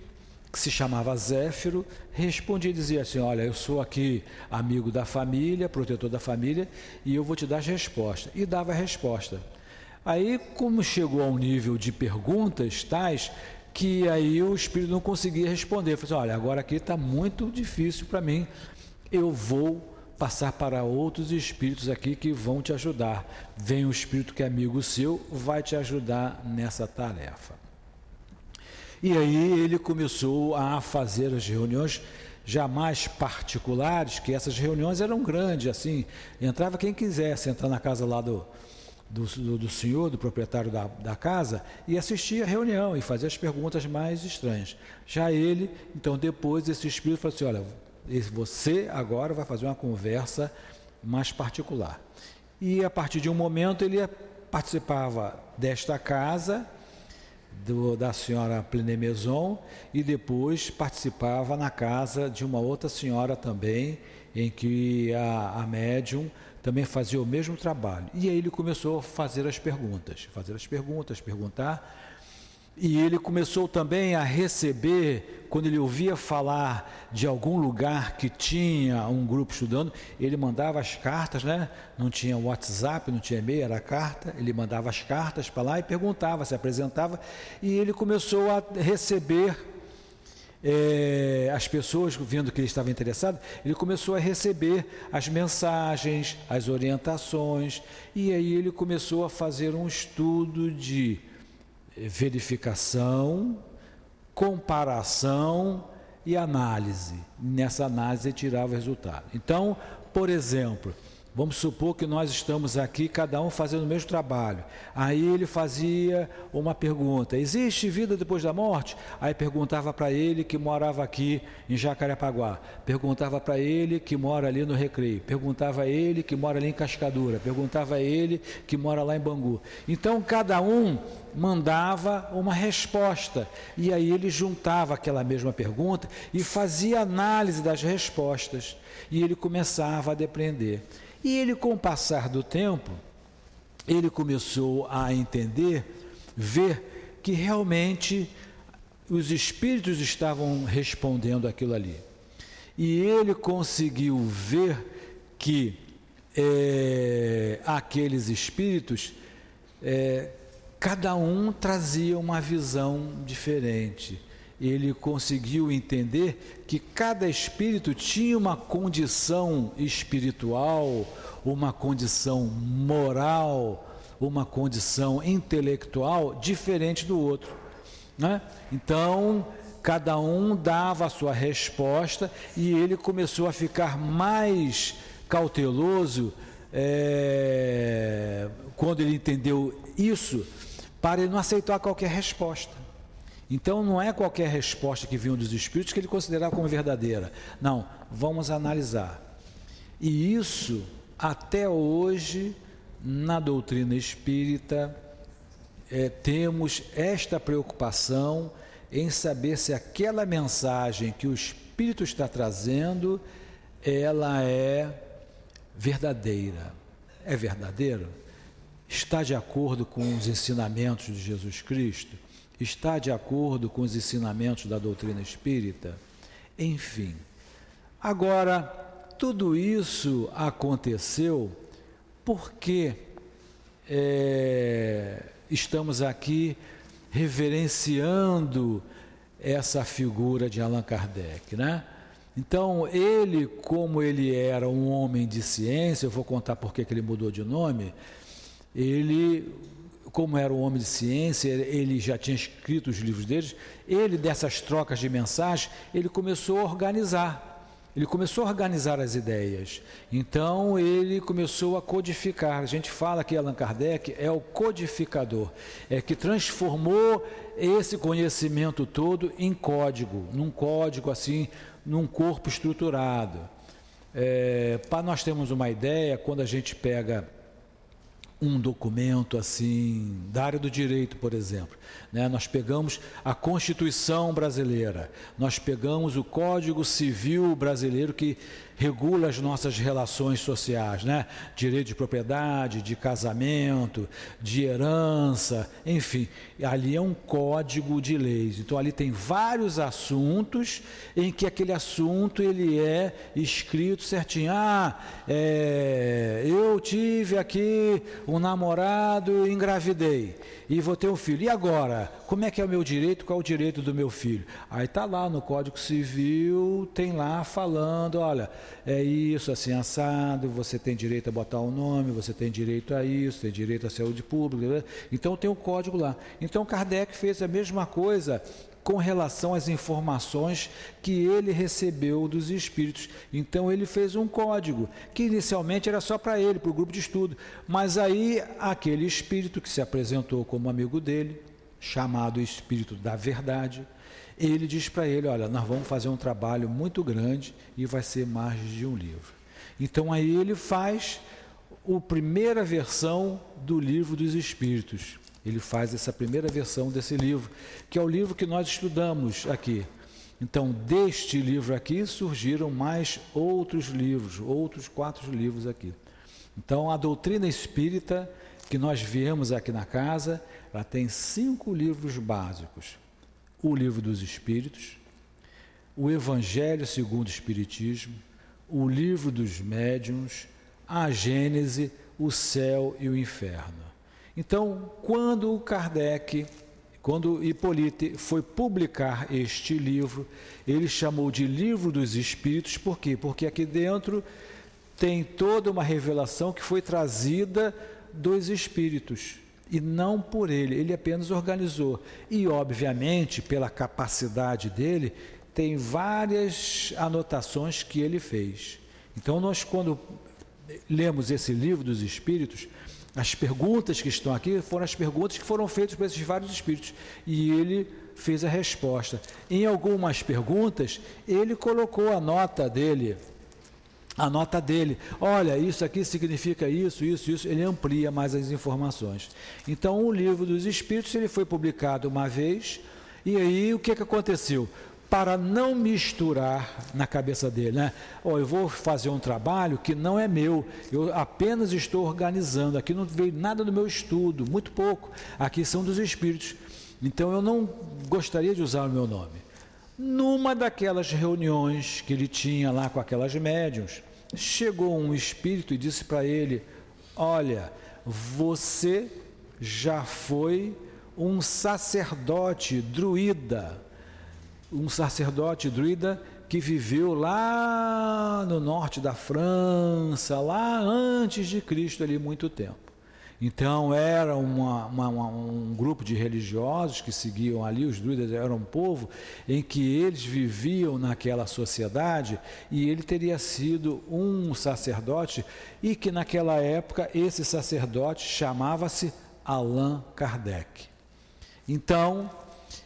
que se chamava Zéfiro, respondia e dizia assim: Olha, eu sou aqui amigo da família, protetor da família, e eu vou te dar as respostas. E dava a resposta. Aí, como chegou a um nível de perguntas tais, que aí o espírito não conseguia responder. Falei assim, olha, agora aqui está muito difícil para mim eu vou passar para outros espíritos aqui que vão te ajudar. Vem um espírito que é amigo seu, vai te ajudar nessa tarefa. E aí ele começou a fazer as reuniões jamais particulares, que essas reuniões eram grandes, assim, entrava quem quisesse entrar na casa lá do, do, do, do senhor, do proprietário da, da, casa, e assistia a reunião e fazia as perguntas mais estranhas. Já ele, então depois esse espírito falou assim, olha, você agora vai fazer uma conversa mais particular. E a partir de um momento ele participava desta casa, do, da senhora Plenemezon, e depois participava na casa de uma outra senhora também, em que a, a médium também fazia o mesmo trabalho. E aí ele começou a fazer as perguntas, fazer as perguntas, perguntar e ele começou também a receber, quando ele ouvia falar de algum lugar que tinha um grupo estudando, ele mandava as cartas, né? Não tinha WhatsApp, não tinha e-mail, era carta. Ele mandava as cartas para lá e perguntava, se apresentava. E ele começou a receber é, as pessoas, vendo que ele estava interessado, ele começou a receber as mensagens, as orientações. E aí ele começou a fazer um estudo de verificação, comparação e análise. Nessa análise tirava o resultado. Então, por exemplo, Vamos supor que nós estamos aqui, cada um fazendo o mesmo trabalho. Aí ele fazia uma pergunta: existe vida depois da morte? Aí perguntava para ele que morava aqui em Jacarepaguá. Perguntava para ele que mora ali no Recreio. Perguntava a ele que mora ali em Cascadura. Perguntava a ele que mora lá em Bangu. Então cada um mandava uma resposta. E aí ele juntava aquela mesma pergunta e fazia análise das respostas. E ele começava a depreender. E ele, com o passar do tempo, ele começou a entender, ver que realmente os espíritos estavam respondendo aquilo ali. E ele conseguiu ver que é, aqueles espíritos, é, cada um trazia uma visão diferente ele conseguiu entender que cada espírito tinha uma condição espiritual, uma condição moral, uma condição intelectual diferente do outro. Né? Então, cada um dava a sua resposta e ele começou a ficar mais cauteloso é, quando ele entendeu isso para ele não aceitar qualquer resposta. Então não é qualquer resposta que vinha dos espíritos que ele considerava como verdadeira. Não, vamos analisar. E isso, até hoje, na doutrina espírita, é, temos esta preocupação em saber se aquela mensagem que o Espírito está trazendo, ela é verdadeira. É verdadeiro? Está de acordo com os ensinamentos de Jesus Cristo? Está de acordo com os ensinamentos da doutrina espírita? Enfim. Agora, tudo isso aconteceu porque é, estamos aqui reverenciando essa figura de Allan Kardec, né? Então, ele, como ele era um homem de ciência, eu vou contar por que ele mudou de nome, ele, como era um homem de ciência, ele já tinha escrito os livros deles, ele, dessas trocas de mensagens, ele começou a organizar. Ele começou a organizar as ideias. Então ele começou a codificar. A gente fala que Allan Kardec é o codificador, é que transformou esse conhecimento todo em código, num código assim, num corpo estruturado. É, para nós termos uma ideia, quando a gente pega um documento assim, da área do direito, por exemplo. Né? Nós pegamos a Constituição brasileira, nós pegamos o Código Civil brasileiro que regula as nossas relações sociais, né? Direito de propriedade, de casamento, de herança, enfim, ali é um código de leis. Então ali tem vários assuntos em que aquele assunto ele é escrito certinho. Ah, é, eu tive aqui um namorado engravidei e vou ter um filho. E agora? Como é que é o meu direito? Qual é o direito do meu filho? Aí está lá no Código Civil, tem lá falando, olha, é isso, assim, assado, você tem direito a botar o um nome, você tem direito a isso, tem direito à saúde pública. Né? Então tem o um código lá. Então Kardec fez a mesma coisa com relação às informações que ele recebeu dos espíritos. Então ele fez um código, que inicialmente era só para ele, para o grupo de estudo. Mas aí aquele espírito que se apresentou como amigo dele, chamado Espírito da Verdade, ele diz para ele: Olha, nós vamos fazer um trabalho muito grande e vai ser mais de um livro. Então aí ele faz a primeira versão do livro dos Espíritos. Ele faz essa primeira versão desse livro, que é o livro que nós estudamos aqui. Então, deste livro aqui surgiram mais outros livros, outros quatro livros aqui. Então, a doutrina espírita que nós viemos aqui na casa, ela tem cinco livros básicos: o livro dos Espíritos, o Evangelho segundo o Espiritismo, o livro dos Médiuns, a Gênese, o céu e o inferno. Então, quando Kardec, quando Hippolyte foi publicar este livro, ele chamou de Livro dos Espíritos, por quê? Porque aqui dentro tem toda uma revelação que foi trazida dos Espíritos e não por ele, ele apenas organizou. E, obviamente, pela capacidade dele, tem várias anotações que ele fez. Então, nós, quando lemos esse livro dos Espíritos, as perguntas que estão aqui foram as perguntas que foram feitas por esses vários espíritos. E ele fez a resposta. Em algumas perguntas, ele colocou a nota dele. A nota dele, olha, isso aqui significa isso, isso, isso, ele amplia mais as informações. Então, o livro dos Espíritos ele foi publicado uma vez, e aí o que, que aconteceu? para não misturar na cabeça dele, né? Oh, eu vou fazer um trabalho que não é meu, eu apenas estou organizando, aqui não veio nada do meu estudo, muito pouco, aqui são dos espíritos. Então eu não gostaria de usar o meu nome. Numa daquelas reuniões que ele tinha lá com aquelas médiums, chegou um espírito e disse para ele: Olha, você já foi um sacerdote druida um sacerdote druida que viveu lá no norte da França, lá antes de Cristo, ali muito tempo. Então era uma, uma, um grupo de religiosos que seguiam ali, os druidas eram um povo em que eles viviam naquela sociedade e ele teria sido um sacerdote e que naquela época esse sacerdote chamava-se Allan Kardec. Então,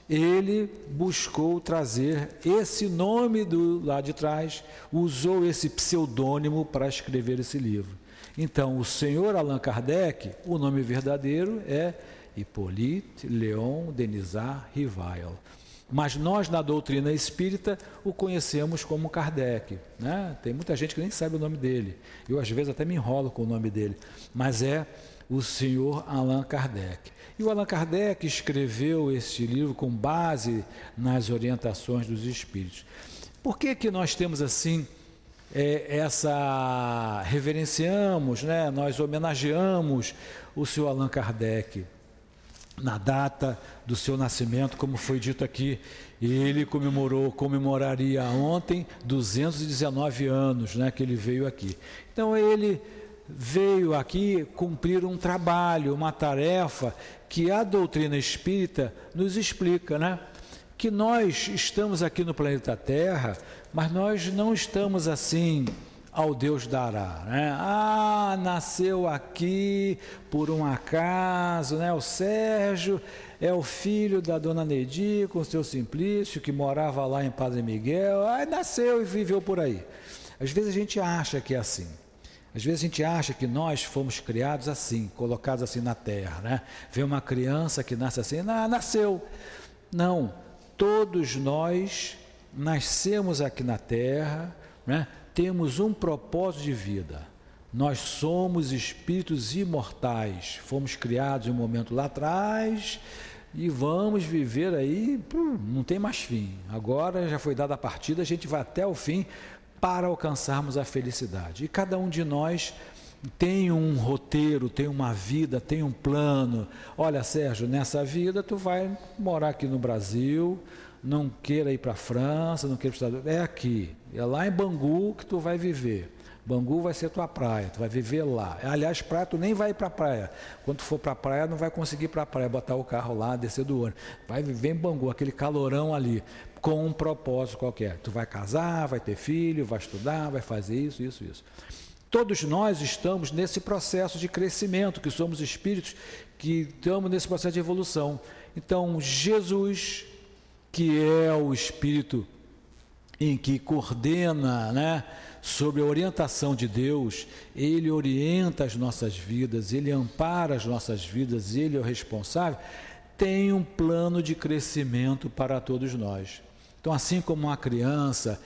ele buscou trazer esse nome do lá de trás, usou esse pseudônimo para escrever esse livro. Então, o senhor Allan Kardec, o nome verdadeiro é Hippolyte Léon Denisard Rivail. Mas nós, na doutrina espírita, o conhecemos como Kardec. Né? Tem muita gente que nem sabe o nome dele. Eu, às vezes, até me enrolo com o nome dele. Mas é o senhor Allan Kardec. E o Allan Kardec escreveu este livro com base nas orientações dos espíritos. Por que, que nós temos assim é, essa reverenciamos, né? nós homenageamos o senhor Allan Kardec na data do seu nascimento, como foi dito aqui, ele comemorou, comemoraria ontem 219 anos, né, que ele veio aqui. Então ele veio aqui cumprir um trabalho, uma tarefa que a doutrina espírita nos explica, né? Que nós estamos aqui no planeta Terra, mas nós não estamos assim ao Deus dará, né? Ah, nasceu aqui por um acaso, né? O Sérgio é o filho da dona Nedi com o seu Simplício, que morava lá em Padre Miguel, aí nasceu e viveu por aí. Às vezes a gente acha que é assim. Às vezes a gente acha que nós fomos criados assim, colocados assim na terra, né? Vê uma criança que nasce assim, ah, nasceu. Não, todos nós nascemos aqui na terra, né? temos um propósito de vida. Nós somos espíritos imortais, fomos criados em um momento lá atrás e vamos viver aí, não tem mais fim. Agora já foi dada a partida, a gente vai até o fim para alcançarmos a felicidade. E cada um de nós tem um roteiro, tem uma vida, tem um plano. Olha, Sérgio, nessa vida tu vai morar aqui no Brasil, não queira ir para a França, não queira ir para Estados Unidos. É aqui, é lá em Bangu que tu vai viver. Bangu vai ser tua praia, tu vai viver lá. Aliás, praia, tu nem vai ir para a praia. Quando tu for para a praia, não vai conseguir ir para a praia, botar o carro lá, descer do ônibus. Vai viver em Bangu, aquele calorão ali com um propósito qualquer. Tu vai casar, vai ter filho, vai estudar, vai fazer isso, isso, isso. Todos nós estamos nesse processo de crescimento, que somos espíritos que estamos nesse processo de evolução. Então, Jesus, que é o espírito em que coordena, né, sob a orientação de Deus, ele orienta as nossas vidas, ele ampara as nossas vidas, ele é o responsável, tem um plano de crescimento para todos nós. Então, assim como uma criança,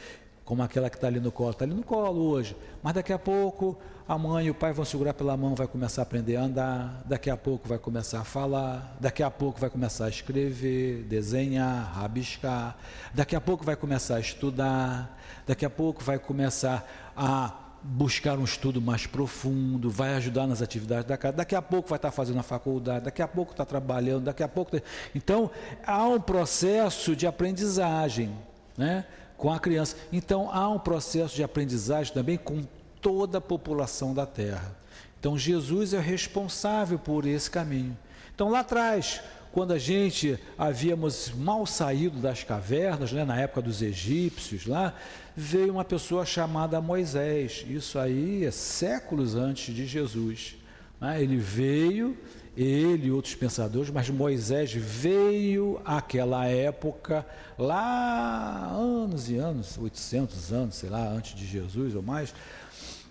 como aquela que está ali no colo, está ali no colo hoje, mas daqui a pouco a mãe e o pai vão segurar pela mão, vai começar a aprender a andar, daqui a pouco vai começar a falar, daqui a pouco vai começar a escrever, desenhar, rabiscar, daqui a pouco vai começar a estudar, daqui a pouco vai começar a buscar um estudo mais profundo, vai ajudar nas atividades da casa, daqui a pouco vai estar fazendo a faculdade, daqui a pouco está trabalhando, daqui a pouco. Então, há um processo de aprendizagem né, com a criança. Então, há um processo de aprendizagem também com toda a população da terra. Então, Jesus é responsável por esse caminho. Então, lá atrás, quando a gente havíamos mal saído das cavernas, né, na época dos egípcios, lá, veio uma pessoa chamada Moisés. Isso aí é séculos antes de Jesus. Né? Ele veio, ele e outros pensadores, mas Moisés veio àquela época, lá anos e anos, 800 anos, sei lá, antes de Jesus ou mais,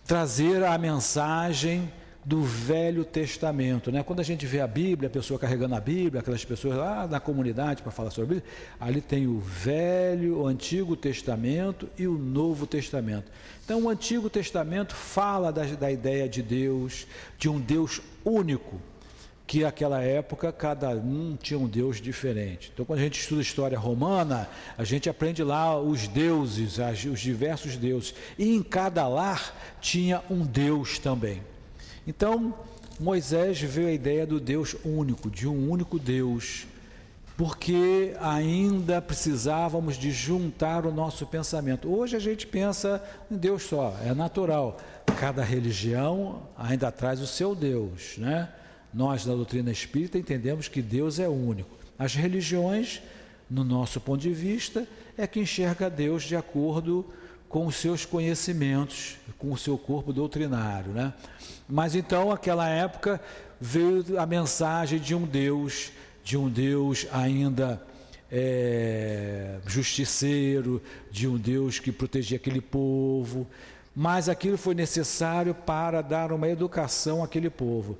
trazer a mensagem do Velho Testamento. Né? Quando a gente vê a Bíblia, a pessoa carregando a Bíblia, aquelas pessoas lá na comunidade para falar sobre a Bíblia, ali tem o Velho, o Antigo Testamento e o Novo Testamento. Então, o Antigo Testamento fala da, da ideia de Deus, de um Deus único, que naquela época cada um tinha um Deus diferente. Então, quando a gente estuda história romana, a gente aprende lá os deuses, os diversos deuses. E em cada lar tinha um Deus também. Então, Moisés veio a ideia do Deus único, de um único Deus, porque ainda precisávamos de juntar o nosso pensamento. Hoje a gente pensa em Deus só, é natural. Cada religião ainda traz o seu Deus, né? Nós da doutrina espírita entendemos que Deus é único. As religiões, no nosso ponto de vista, é que enxerga Deus de acordo com os seus conhecimentos, com o seu corpo doutrinário, né? Mas então, aquela época, veio a mensagem de um Deus, de um Deus ainda é, justiceiro, de um Deus que protegia aquele povo, mas aquilo foi necessário para dar uma educação àquele povo.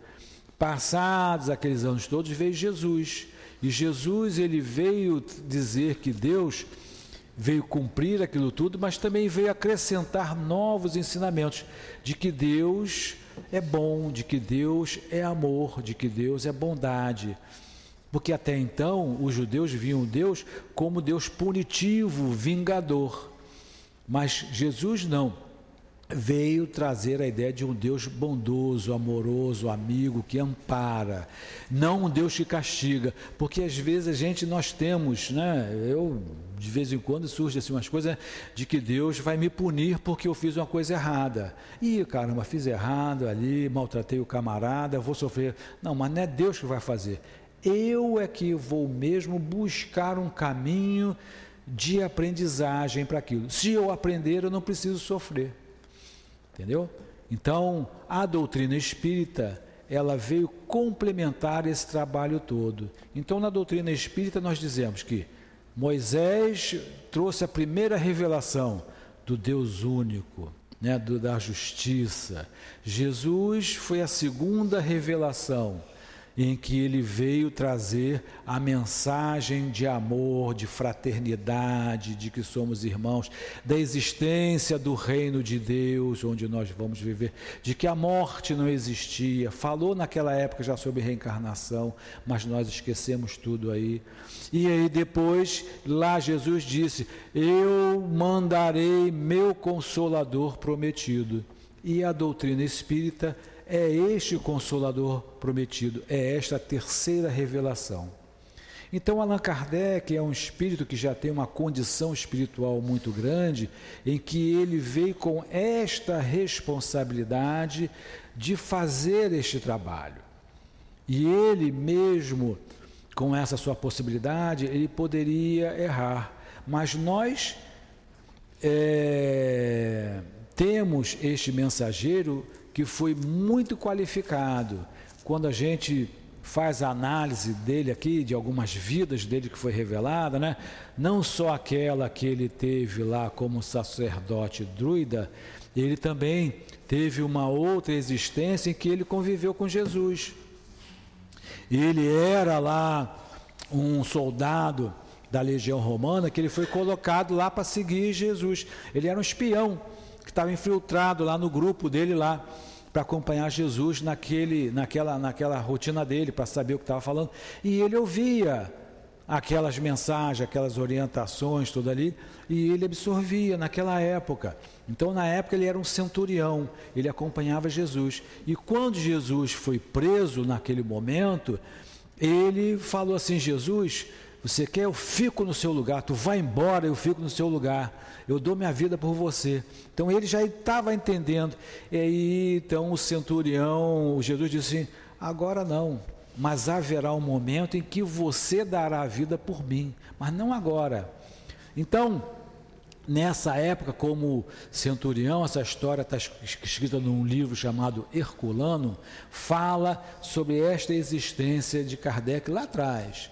Passados aqueles anos todos, veio Jesus. E Jesus ele veio dizer que Deus veio cumprir aquilo tudo, mas também veio acrescentar novos ensinamentos de que Deus é bom, de que Deus é amor, de que Deus é bondade. Porque até então os judeus viam Deus como Deus punitivo, vingador. Mas Jesus não veio trazer a ideia de um Deus bondoso, amoroso, amigo, que ampara, não um Deus que castiga, porque às vezes a gente nós temos, né? Eu de vez em quando surge assim umas coisas de que Deus vai me punir porque eu fiz uma coisa errada. E caramba, fiz errado ali, maltratei o camarada, vou sofrer. Não, mas não é Deus que vai fazer. Eu é que vou mesmo buscar um caminho de aprendizagem para aquilo. Se eu aprender, eu não preciso sofrer. Entendeu? Então, a doutrina espírita, ela veio complementar esse trabalho todo. Então, na doutrina espírita, nós dizemos que Moisés trouxe a primeira revelação do Deus único, né, do, da justiça. Jesus foi a segunda revelação em que ele veio trazer a mensagem de amor, de fraternidade, de que somos irmãos, da existência do reino de Deus, onde nós vamos viver, de que a morte não existia. Falou naquela época já sobre reencarnação, mas nós esquecemos tudo aí. E aí depois, lá Jesus disse: Eu mandarei meu consolador prometido. E a doutrina espírita é este o consolador prometido, é esta a terceira revelação. Então, Allan Kardec é um espírito que já tem uma condição espiritual muito grande, em que ele veio com esta responsabilidade de fazer este trabalho. E ele mesmo, com essa sua possibilidade, ele poderia errar. Mas nós é, temos este mensageiro que foi muito qualificado. Quando a gente faz a análise dele aqui, de algumas vidas dele que foi revelada, né? não só aquela que ele teve lá como sacerdote druida, ele também teve uma outra existência em que ele conviveu com Jesus. Ele era lá um soldado da legião romana que ele foi colocado lá para seguir Jesus. Ele era um espião que estava infiltrado lá no grupo dele lá para acompanhar Jesus naquele, naquela, naquela rotina dele, para saber o que estava falando. E ele ouvia aquelas mensagens, aquelas orientações, tudo ali, e ele absorvia naquela época. Então, na época, ele era um centurião, ele acompanhava Jesus. E quando Jesus foi preso naquele momento, ele falou assim: Jesus, você quer? Eu fico no seu lugar, tu vai embora, eu fico no seu lugar eu dou minha vida por você. Então ele já estava entendendo. E aí, então o centurião, o Jesus disse assim: agora não, mas haverá um momento em que você dará a vida por mim, mas não agora. Então, nessa época, como centurião, essa história está escrita num livro chamado Herculano, fala sobre esta existência de Kardec lá atrás.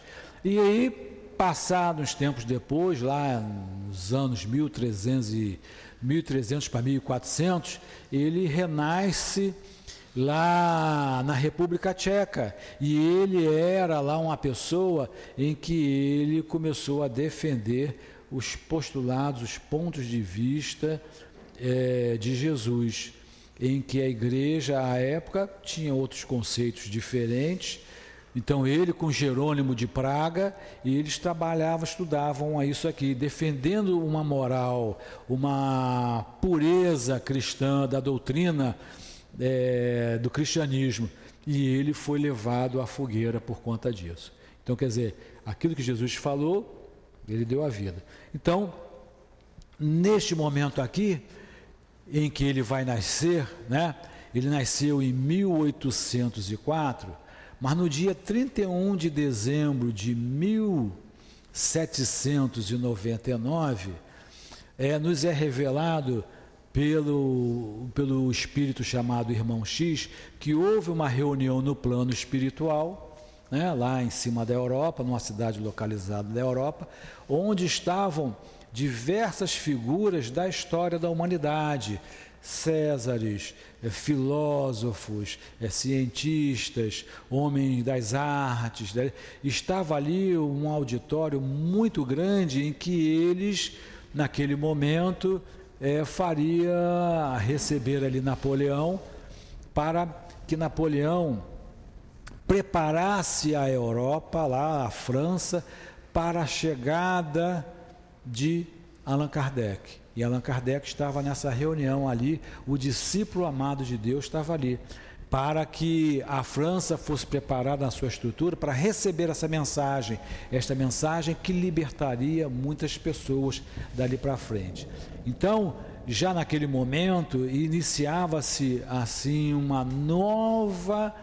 E aí, Passados tempos depois, lá nos anos 1300, e, 1300 para 1400, ele renasce lá na República Tcheca. E ele era lá uma pessoa em que ele começou a defender os postulados, os pontos de vista é, de Jesus, em que a igreja à época tinha outros conceitos diferentes então ele com Jerônimo de Praga, e eles trabalhavam, estudavam a isso aqui, defendendo uma moral, uma pureza cristã da doutrina é, do cristianismo. E ele foi levado à fogueira por conta disso. Então, quer dizer, aquilo que Jesus falou, ele deu a vida. Então, neste momento aqui, em que ele vai nascer, né? Ele nasceu em 1804 mas no dia 31 de dezembro de 1799, é, nos é revelado pelo, pelo espírito chamado Irmão X que houve uma reunião no plano espiritual né, lá em cima da Europa, numa cidade localizada da Europa, onde estavam diversas figuras da história da humanidade, Césares, eh, filósofos, eh, cientistas, homens das artes. Né? Estava ali um auditório muito grande em que eles, naquele momento, é, faria receber ali Napoleão para que Napoleão preparasse a Europa, lá a França, para a chegada de Allan Kardec. E Allan Kardec estava nessa reunião ali, o discípulo amado de Deus estava ali, para que a França fosse preparada na sua estrutura para receber essa mensagem, esta mensagem que libertaria muitas pessoas dali para frente. Então, já naquele momento, iniciava-se assim uma nova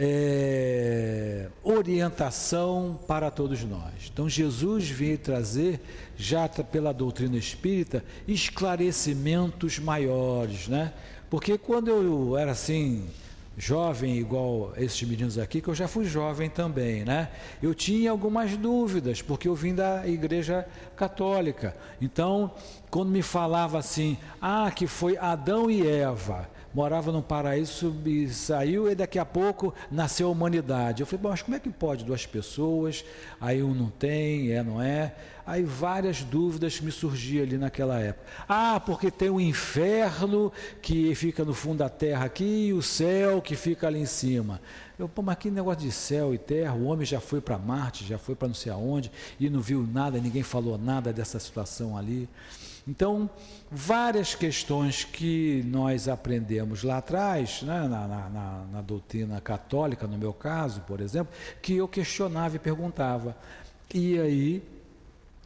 é, orientação para todos nós. Então, Jesus veio trazer, já pela doutrina espírita, esclarecimentos maiores, né? Porque quando eu era assim, jovem, igual esses meninos aqui, que eu já fui jovem também, né? Eu tinha algumas dúvidas, porque eu vim da igreja católica. Então, quando me falava assim, ah, que foi Adão e Eva morava num paraíso e saiu e daqui a pouco nasceu a humanidade. Eu falei, bom, mas como é que pode duas pessoas? Aí um não tem, é, não é? Aí várias dúvidas me surgiam ali naquela época. Ah, porque tem o inferno que fica no fundo da terra aqui e o céu que fica ali em cima. Eu, pô, mas que negócio de céu e terra, o homem já foi para Marte, já foi para não sei aonde, e não viu nada, ninguém falou nada dessa situação ali. Então, várias questões que nós aprendemos lá atrás, né, na, na, na, doutrina católica, no meu caso, por exemplo, que eu questionava e perguntava. E aí,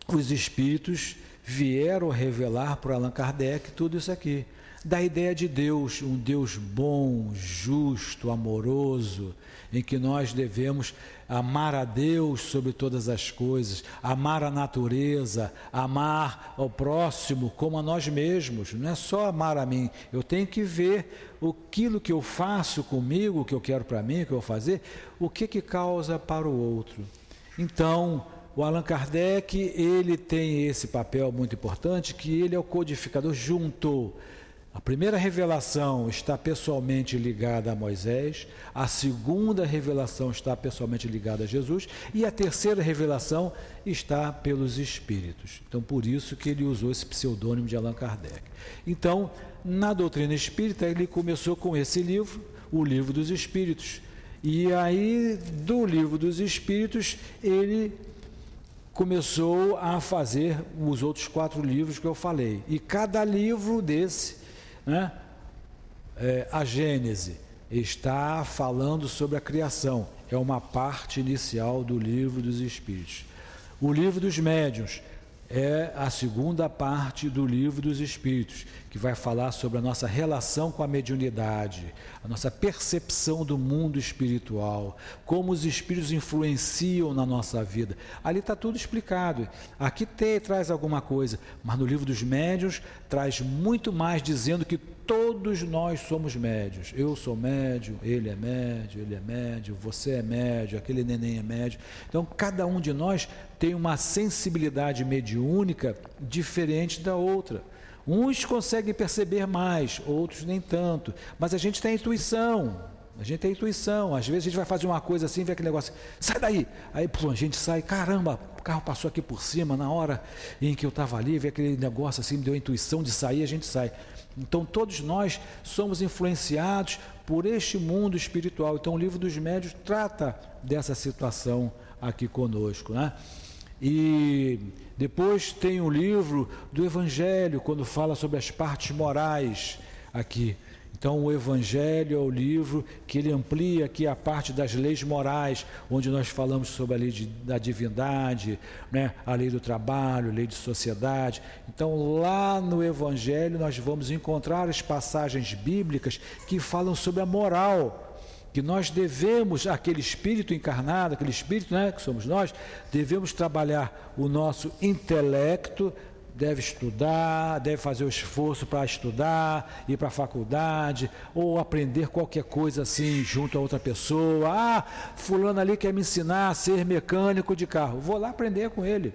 os espíritos vieram revelar para Allan Kardec tudo isso aqui. Da ideia de Deus, um Deus bom, justo, amoroso, em que nós devemos amar a Deus sobre todas as coisas, amar a natureza, amar ao próximo como a nós mesmos. Não é só amar a mim, eu tenho que ver aquilo que eu faço comigo, o que eu quero para mim, o que eu vou fazer, o que que causa para o outro. Então, o Allan Kardec, ele tem esse papel muito importante, que ele é o codificador, juntou a primeira revelação está pessoalmente ligada a Moisés, a segunda revelação está pessoalmente ligada a Jesus e a terceira revelação está pelos espíritos. Então, por isso que ele usou esse pseudônimo de Allan Kardec. Então, na doutrina espírita, ele começou com esse livro, o Livro dos Espíritos. E aí, do Livro dos Espíritos, ele começou a fazer os outros quatro livros que eu falei. E cada livro desse né? É, a Gênese está falando sobre a criação, é uma parte inicial do livro dos Espíritos. O livro dos Médiuns é a segunda parte do livro dos Espíritos, que vai falar sobre a nossa relação com a mediunidade, a nossa percepção do mundo espiritual, como os espíritos influenciam na nossa vida. Ali está tudo explicado. Aqui tem, traz alguma coisa, mas no livro dos médios traz muito mais, dizendo que todos nós somos médios. Eu sou médio, ele é médio, ele é médio, você é médio, aquele neném é médio. Então, cada um de nós tem uma sensibilidade mediúnica diferente da outra. Uns conseguem perceber mais, outros nem tanto. Mas a gente tem intuição. A gente tem intuição. Às vezes a gente vai fazer uma coisa assim, vê aquele negócio, sai daí. Aí pô, a gente sai, caramba, o carro passou aqui por cima na hora em que eu estava ali, vê aquele negócio assim, me deu a intuição de sair, a gente sai. Então todos nós somos influenciados por este mundo espiritual. Então o livro dos médios trata dessa situação aqui conosco, né? E depois tem o livro do Evangelho, quando fala sobre as partes morais aqui. Então, o Evangelho é o livro que ele amplia aqui a parte das leis morais, onde nós falamos sobre a lei de, da divindade, né? a lei do trabalho, a lei de sociedade. Então, lá no Evangelho, nós vamos encontrar as passagens bíblicas que falam sobre a moral que nós devemos, aquele espírito encarnado, aquele espírito né, que somos nós, devemos trabalhar o nosso intelecto, deve estudar, deve fazer o esforço para estudar, ir para a faculdade, ou aprender qualquer coisa assim junto a outra pessoa. Ah, fulano ali quer me ensinar a ser mecânico de carro. Vou lá aprender com ele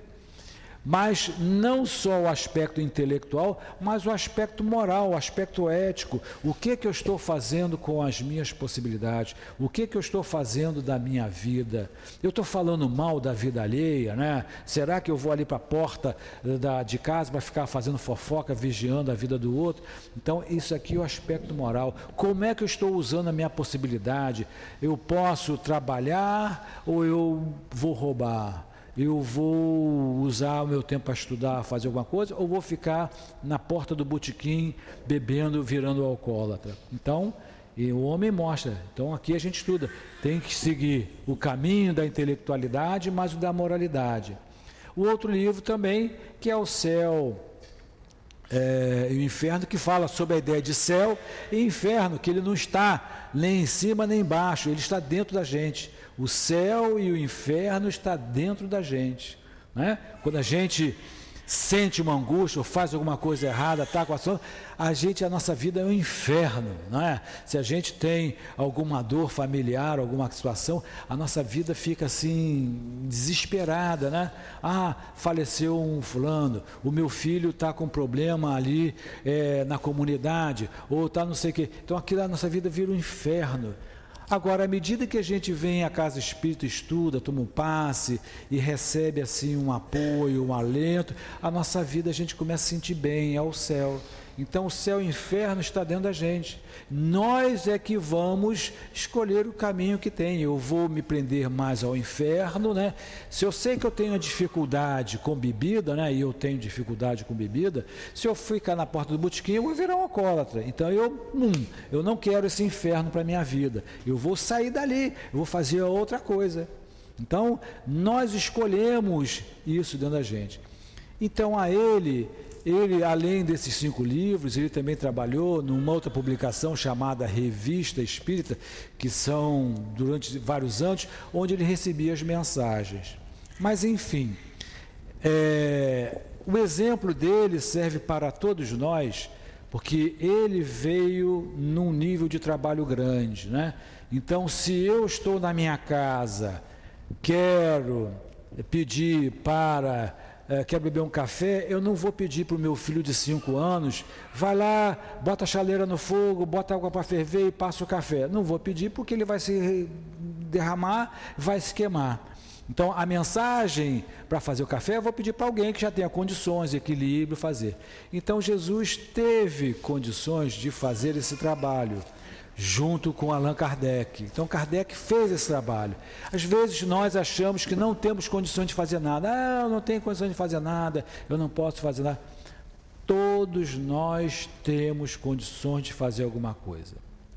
mas não só o aspecto intelectual, mas o aspecto moral, o aspecto ético. O que que eu estou fazendo com as minhas possibilidades? O que que eu estou fazendo da minha vida? Eu estou falando mal da vida alheia, né? Será que eu vou ali para a porta da, de casa para ficar fazendo fofoca, vigiando a vida do outro? Então, isso aqui é o aspecto moral. Como é que eu estou usando a minha possibilidade? Eu posso trabalhar ou eu vou roubar? Eu vou usar o meu tempo para estudar, fazer alguma coisa, ou vou ficar na porta do botequim bebendo, virando alcoólatra. Então, e o homem mostra. Então aqui a gente estuda. Tem que seguir o caminho da intelectualidade, mas o da moralidade. O outro livro também, que é o céu é, e o inferno, que fala sobre a ideia de céu e inferno, que ele não está nem em cima nem embaixo, ele está dentro da gente. O céu e o inferno está dentro da gente. Né? Quando a gente sente uma angústia ou faz alguma coisa errada, está com a ação, a gente, a nossa vida é um inferno, não é? Se a gente tem alguma dor familiar, alguma situação, a nossa vida fica assim, desesperada, né? Ah, faleceu um fulano, o meu filho está com problema ali é, na comunidade, ou está não sei o quê. Então aquilo, a nossa vida vira um inferno. Agora, à medida que a gente vem à casa espírita, estuda, toma um passe e recebe assim um apoio, um alento, a nossa vida a gente começa a sentir bem, é o céu. Então o céu e o inferno está dentro da gente. Nós é que vamos escolher o caminho que tem. Eu vou me prender mais ao inferno, né? Se eu sei que eu tenho dificuldade com bebida, né? E eu tenho dificuldade com bebida, se eu ficar na porta do botequim, eu vou virar um alcoólatra. Então eu, hum, eu não quero esse inferno para minha vida. Eu vou sair dali, eu vou fazer outra coisa. Então, nós escolhemos isso dentro da gente. Então, a ele ele, além desses cinco livros, ele também trabalhou numa outra publicação chamada Revista Espírita, que são durante vários anos, onde ele recebia as mensagens. Mas, enfim, é, o exemplo dele serve para todos nós, porque ele veio num nível de trabalho grande. Né? Então, se eu estou na minha casa, quero pedir para é, quer beber um café, eu não vou pedir para o meu filho de 5 anos, vai lá, bota a chaleira no fogo, bota água para ferver e passa o café. Não vou pedir porque ele vai se derramar, vai se queimar. Então, a mensagem para fazer o café, eu vou pedir para alguém que já tenha condições, equilíbrio, fazer. Então, Jesus teve condições de fazer esse trabalho junto com Allan Kardec. Então Kardec fez esse trabalho. Às vezes nós achamos que não temos condições de fazer nada. Ah, eu não tenho condições de fazer nada, eu não posso fazer nada. Todos nós temos condições de fazer alguma coisa.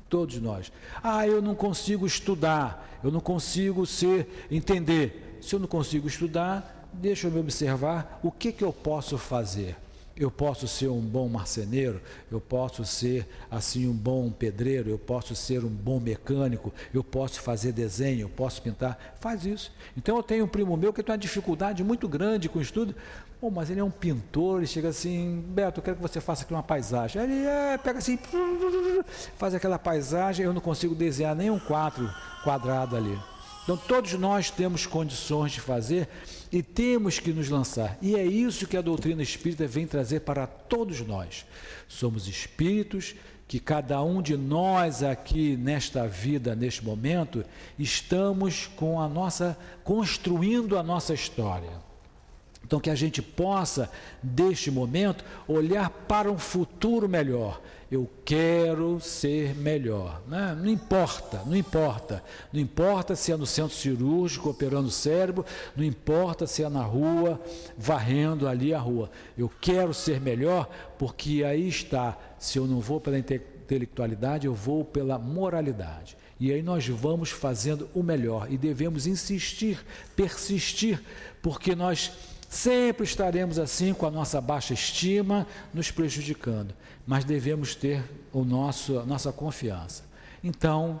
Todos nós. Ah, eu não consigo estudar, eu não consigo ser entender. Se eu não consigo estudar, deixa eu me observar o que, que eu posso fazer. Eu posso ser um bom marceneiro, eu posso ser assim um bom pedreiro, eu posso ser um bom mecânico, eu posso fazer desenho, eu posso pintar. Faz isso. Então eu tenho um primo meu que tem uma dificuldade muito grande com estudo. Oh, mas ele é um pintor, ele chega assim, Beto, eu quero que você faça aqui uma paisagem. Ele é, pega assim, faz aquela paisagem, eu não consigo desenhar nem um quadro quadrado ali. Então todos nós temos condições de fazer e temos que nos lançar. E é isso que a doutrina espírita vem trazer para todos nós. Somos espíritos que cada um de nós aqui nesta vida, neste momento, estamos com a nossa construindo a nossa história. Então que a gente possa deste momento olhar para um futuro melhor eu quero ser melhor. Né? Não importa, não importa. Não importa se é no centro cirúrgico operando o cérebro, não importa se é na rua, varrendo ali a rua. Eu quero ser melhor porque aí está. Se eu não vou pela intelectualidade, eu vou pela moralidade. E aí nós vamos fazendo o melhor e devemos insistir, persistir, porque nós Sempre estaremos assim com a nossa baixa estima nos prejudicando, mas devemos ter o nosso, a nossa confiança. Então,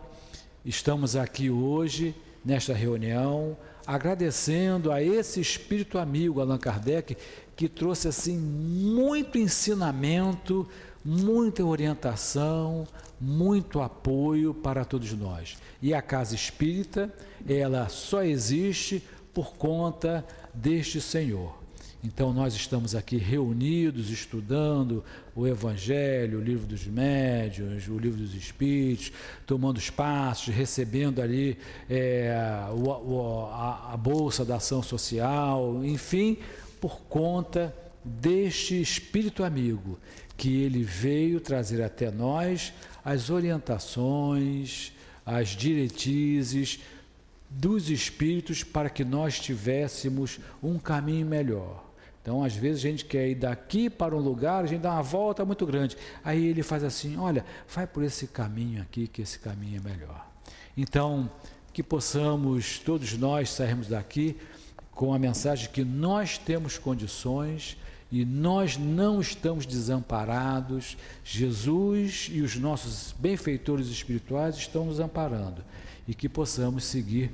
estamos aqui hoje, nesta reunião, agradecendo a esse espírito amigo, Allan Kardec, que trouxe assim muito ensinamento, muita orientação, muito apoio para todos nós. E a casa espírita, ela só existe por conta deste Senhor. Então, nós estamos aqui reunidos, estudando o Evangelho, o livro dos médiuns, o livro dos Espíritos, tomando os passos, recebendo ali é, o, o, a, a Bolsa da Ação Social, enfim, por conta deste Espírito amigo, que ele veio trazer até nós as orientações, as diretrizes dos Espíritos para que nós tivéssemos um caminho melhor. Então, às vezes, a gente quer ir daqui para um lugar, a gente dá uma volta muito grande. Aí ele faz assim: olha, vai por esse caminho aqui, que esse caminho é melhor. Então, que possamos, todos nós, sairmos daqui com a mensagem que nós temos condições e nós não estamos desamparados. Jesus e os nossos benfeitores espirituais estão nos amparando e que possamos seguir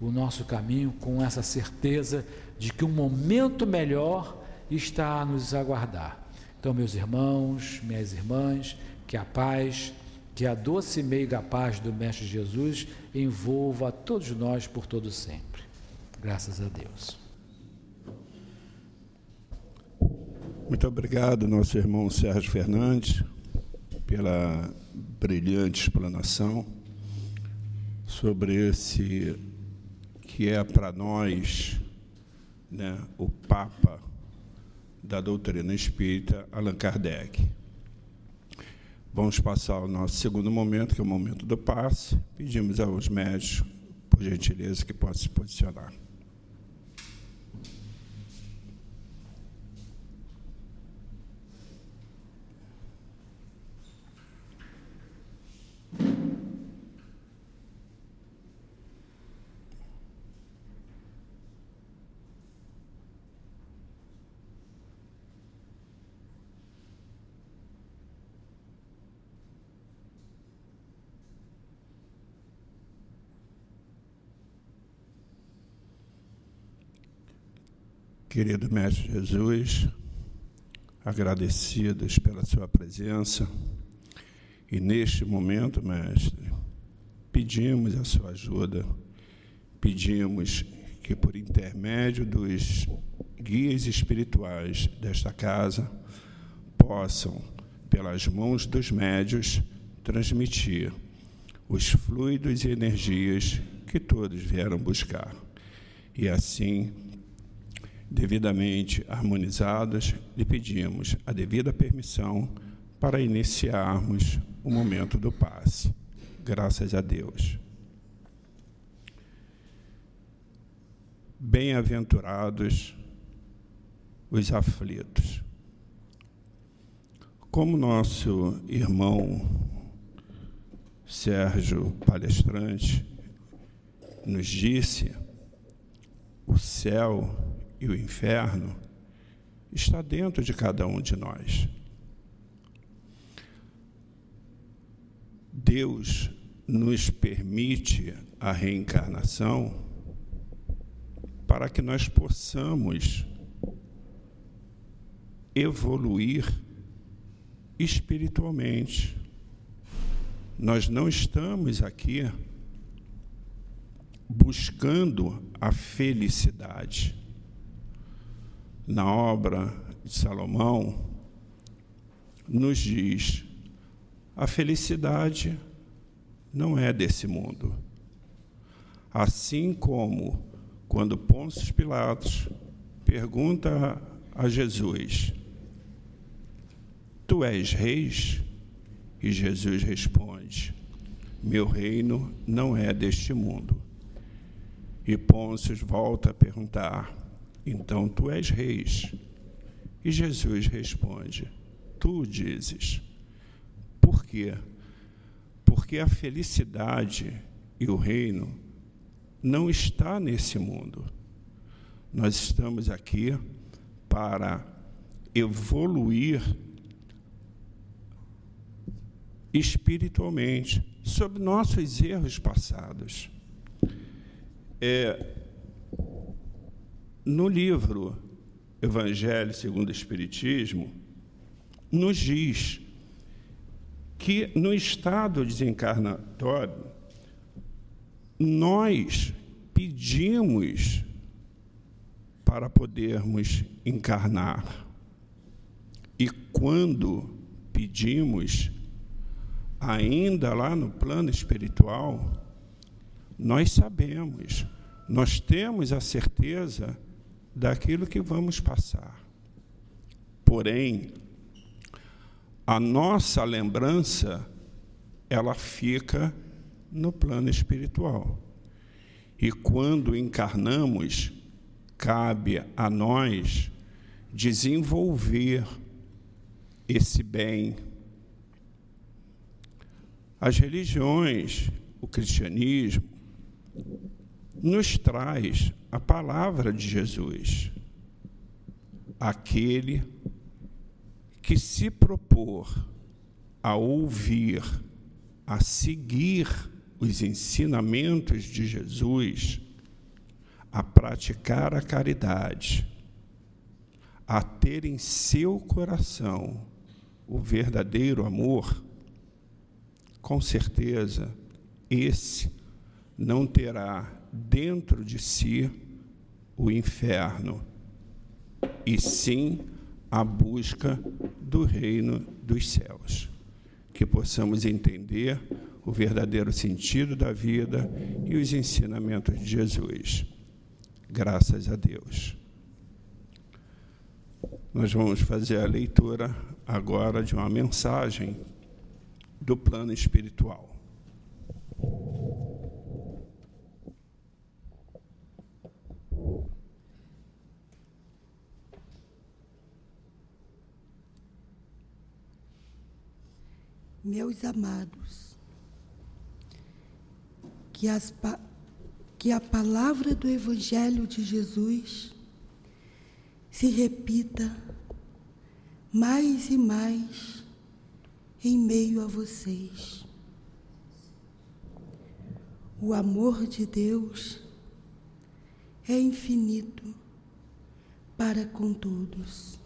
o nosso caminho com essa certeza de que um momento melhor está a nos aguardar. Então, meus irmãos, minhas irmãs, que a paz, que a doce e meiga paz do Mestre Jesus envolva a todos nós por todo sempre. Graças a Deus. Muito obrigado, nosso irmão Sérgio Fernandes, pela brilhante explanação sobre esse que é para nós né, o Papa da doutrina espírita, Allan Kardec. Vamos passar ao nosso segundo momento, que é o momento do passe. Pedimos aos médicos, por gentileza, que possam se posicionar. Querido Mestre Jesus, agradecidos pela Sua presença, e neste momento, Mestre, pedimos a Sua ajuda, pedimos que, por intermédio dos guias espirituais desta casa, possam, pelas mãos dos médios, transmitir os fluidos e energias que todos vieram buscar. E assim devidamente harmonizadas, lhe pedimos a devida permissão para iniciarmos o momento do passe. Graças a Deus. Bem-aventurados os aflitos. Como nosso irmão Sérgio Palestrante nos disse, o céu e o inferno está dentro de cada um de nós. Deus nos permite a reencarnação para que nós possamos evoluir espiritualmente. Nós não estamos aqui buscando a felicidade na obra de Salomão, nos diz: a felicidade não é desse mundo. Assim como quando Pôncio Pilatos pergunta a Jesus: Tu és reis? E Jesus responde: Meu reino não é deste mundo. E Pôncio volta a perguntar: então tu és reis. E Jesus responde: Tu dizes. Por quê? Porque a felicidade e o reino não está nesse mundo. Nós estamos aqui para evoluir espiritualmente sobre nossos erros passados. É, no livro Evangelho segundo o Espiritismo nos diz que no estado desencarnatório nós pedimos para podermos encarnar. E quando pedimos, ainda lá no plano espiritual, nós sabemos, nós temos a certeza daquilo que vamos passar. Porém, a nossa lembrança, ela fica no plano espiritual. E quando encarnamos, cabe a nós desenvolver esse bem. As religiões, o cristianismo, nos traz a palavra de Jesus. Aquele que se propor a ouvir, a seguir os ensinamentos de Jesus, a praticar a caridade, a ter em seu coração o verdadeiro amor, com certeza esse não terá dentro de si o inferno, e sim a busca do reino dos céus. Que possamos entender o verdadeiro sentido da vida e os ensinamentos de Jesus. Graças a Deus. Nós vamos fazer a leitura agora de uma mensagem do plano espiritual. Meus amados, que as, que a palavra do Evangelho de Jesus se repita mais e mais em meio a vocês. O amor de Deus é infinito para com todos.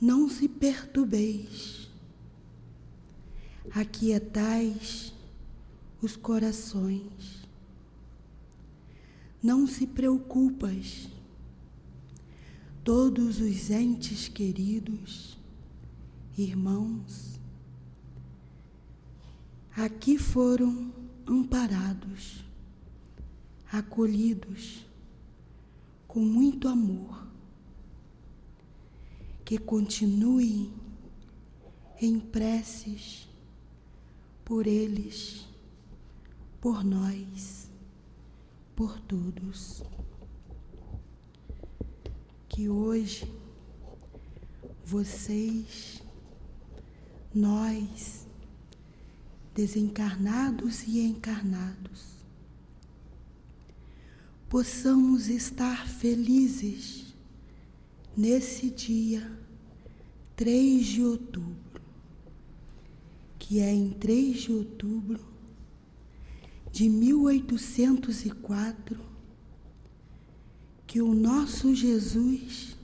Não se perturbeis, aquietais os corações. Não se preocupas, todos os entes queridos, irmãos, aqui foram amparados, acolhidos com muito amor. Que continue em preces por eles por nós, por todos. Que hoje vocês, nós, desencarnados e encarnados, possamos estar felizes nesse dia 3 de outubro, que é em 3 de outubro de 1804 que o nosso Jesus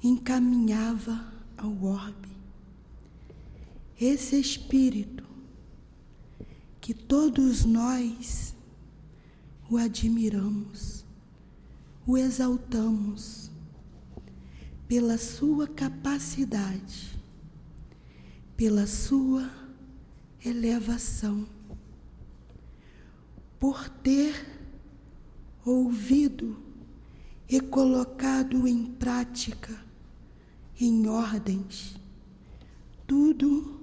encaminhava ao orbe. Esse espírito que todos nós o admiramos, o exaltamos pela sua capacidade, pela sua elevação por ter ouvido e colocado em prática, em ordens, tudo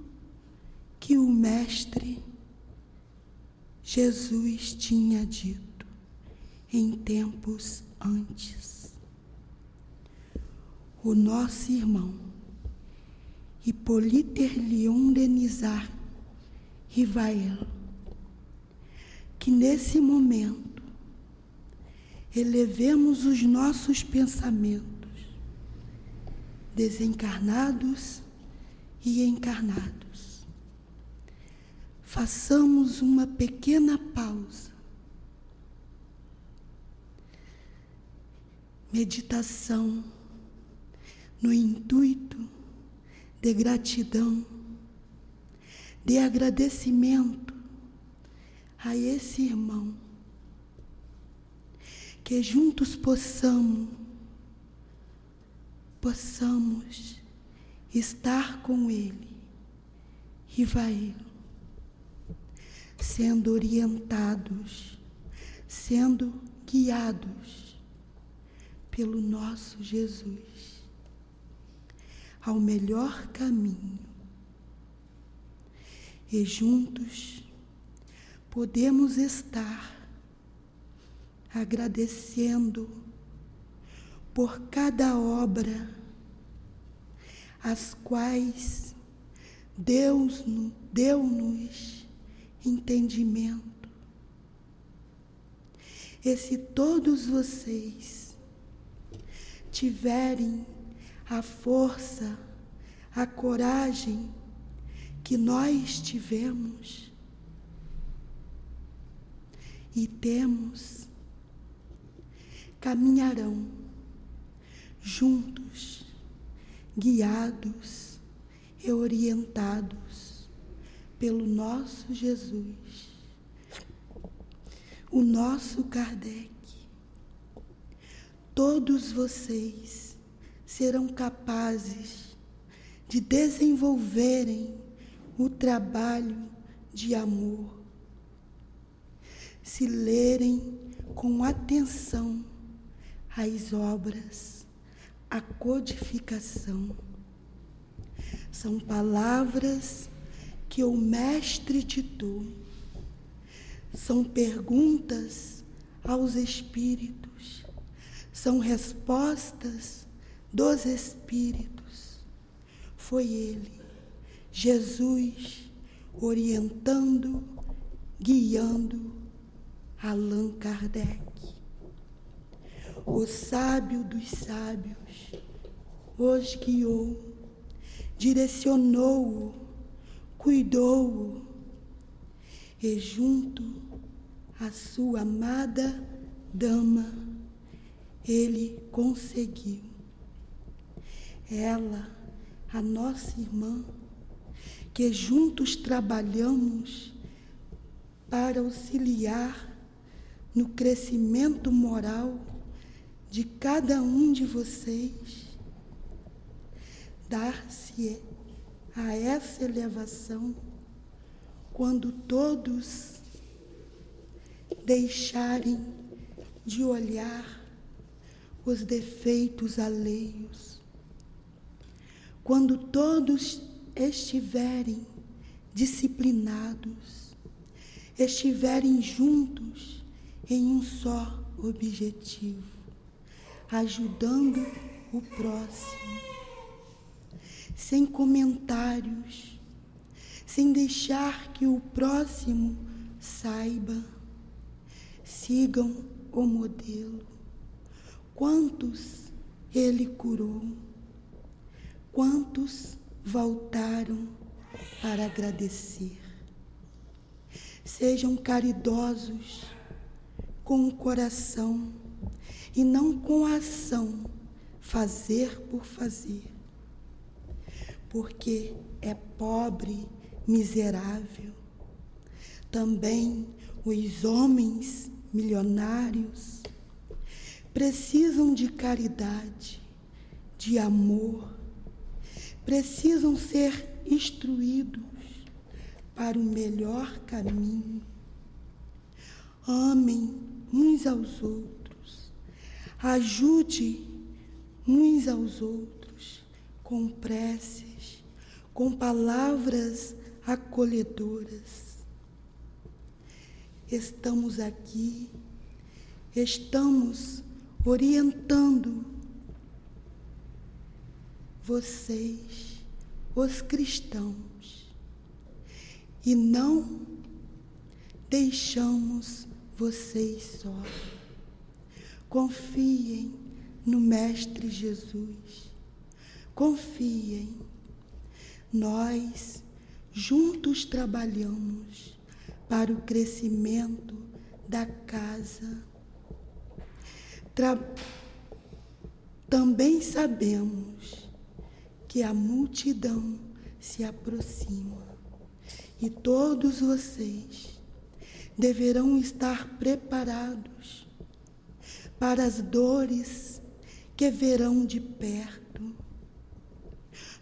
que o Mestre Jesus tinha dito em tempos antes. O nosso irmão. Hipóliter Leon Denizar Rivael que nesse momento elevemos os nossos pensamentos, desencarnados e encarnados. Façamos uma pequena pausa. Meditação no intuito de gratidão, de agradecimento a esse irmão, que juntos possamos, possamos estar com ele e vai sendo orientados, sendo guiados pelo nosso Jesus ao melhor caminho. E juntos podemos estar agradecendo por cada obra as quais Deus deu-nos entendimento. E se todos vocês tiverem a força, a coragem que nós tivemos e temos, caminharão juntos, guiados e orientados pelo nosso Jesus, o nosso Kardec. Todos vocês serão capazes de desenvolverem o trabalho de amor. Se lerem com atenção as obras, a codificação. São palavras que o Mestre ditou. São perguntas aos espíritos. São respostas dos Espíritos. Foi Ele, Jesus, orientando, guiando Allan Kardec. O sábio dos sábios os guiou, direcionou-o, cuidou-o e junto à sua amada dama, ele conseguiu ela, a nossa irmã, que juntos trabalhamos para auxiliar no crescimento moral de cada um de vocês, dar-se a essa elevação quando todos deixarem de olhar os defeitos alheios quando todos estiverem disciplinados, estiverem juntos em um só objetivo, ajudando o próximo, sem comentários, sem deixar que o próximo saiba, sigam o modelo. Quantos ele curou? Quantos voltaram para agradecer? Sejam caridosos com o coração e não com a ação, fazer por fazer. Porque é pobre, miserável. Também os homens milionários precisam de caridade, de amor, precisam ser instruídos para o melhor caminho. Amem uns aos outros, ajude uns aos outros com preces, com palavras acolhedoras. Estamos aqui, estamos orientando vocês, os cristãos, e não deixamos vocês só. Confiem no Mestre Jesus. Confiem. Nós juntos trabalhamos para o crescimento da casa. Tra também sabemos que a multidão se aproxima e todos vocês deverão estar preparados para as dores que verão de perto.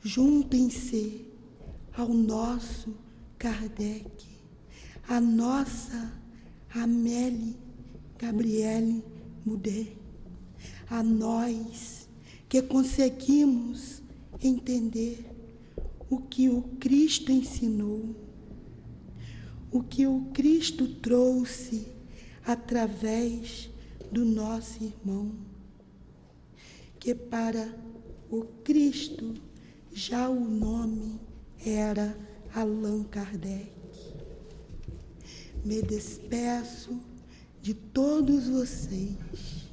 Juntem-se ao nosso Kardec, a nossa Amélie Gabriele Mudé, a nós que conseguimos entender o que o Cristo ensinou, o que o Cristo trouxe através do nosso irmão, que para o Cristo já o nome era Allan Kardec. Me despeço de todos vocês,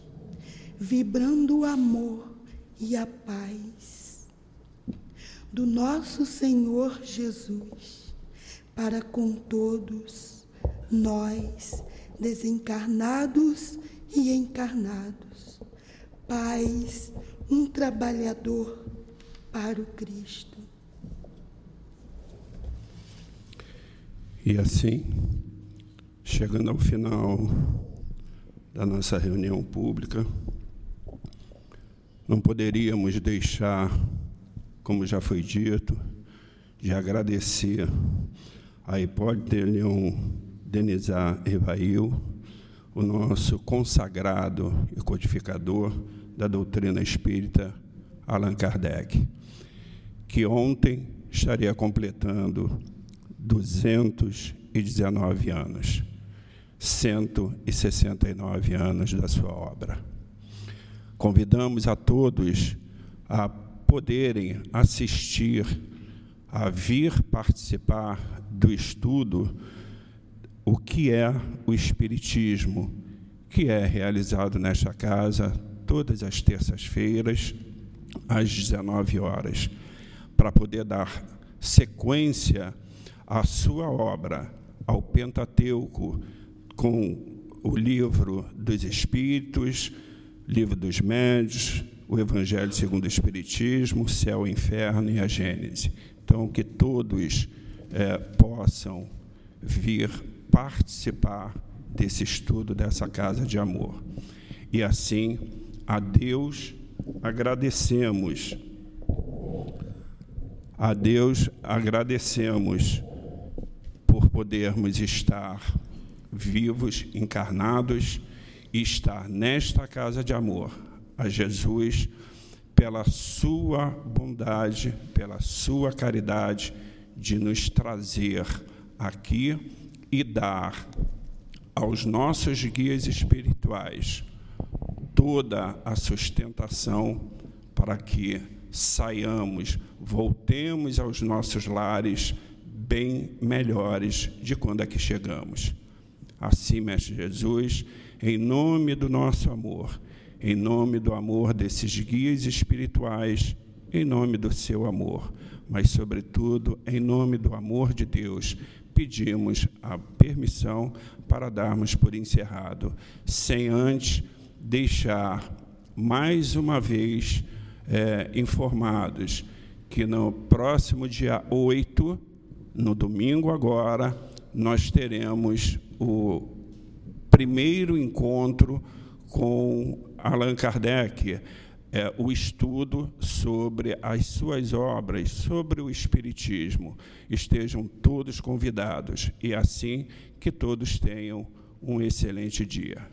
vibrando o amor e a paz do nosso Senhor Jesus para com todos nós, desencarnados e encarnados. Paz, um trabalhador para o Cristo. E assim, chegando ao final da nossa reunião pública, não poderíamos deixar, como já foi dito, de agradecer a Hipólito Leão Denizar Evail, o nosso consagrado e codificador da doutrina espírita, Allan Kardec, que ontem estaria completando 219 anos, 169 anos da sua obra. Convidamos a todos a poderem assistir, a vir participar do estudo o que é o Espiritismo, que é realizado nesta casa todas as terças-feiras, às 19 horas, para poder dar sequência a sua obra ao Pentateuco com o livro dos Espíritos, livro dos Médios, o Evangelho segundo o Espiritismo, Céu, Inferno e a Gênese. Então, que todos é, possam vir participar desse estudo, dessa casa de amor. E assim, a Deus agradecemos. A Deus agradecemos por podermos estar vivos, encarnados e estar nesta casa de amor. A Jesus, pela sua bondade, pela sua caridade, de nos trazer aqui e dar aos nossos guias espirituais toda a sustentação para que saiamos, voltemos aos nossos lares bem melhores de quando aqui chegamos. Assim, Mestre Jesus, em nome do nosso amor, em nome do amor desses guias espirituais, em nome do seu amor, mas, sobretudo, em nome do amor de Deus, pedimos a permissão para darmos por encerrado, sem antes deixar mais uma vez é, informados que no próximo dia 8 no domingo agora, nós teremos o primeiro encontro com Allan Kardec, é, o estudo sobre as suas obras, sobre o Espiritismo. Estejam todos convidados e assim que todos tenham um excelente dia.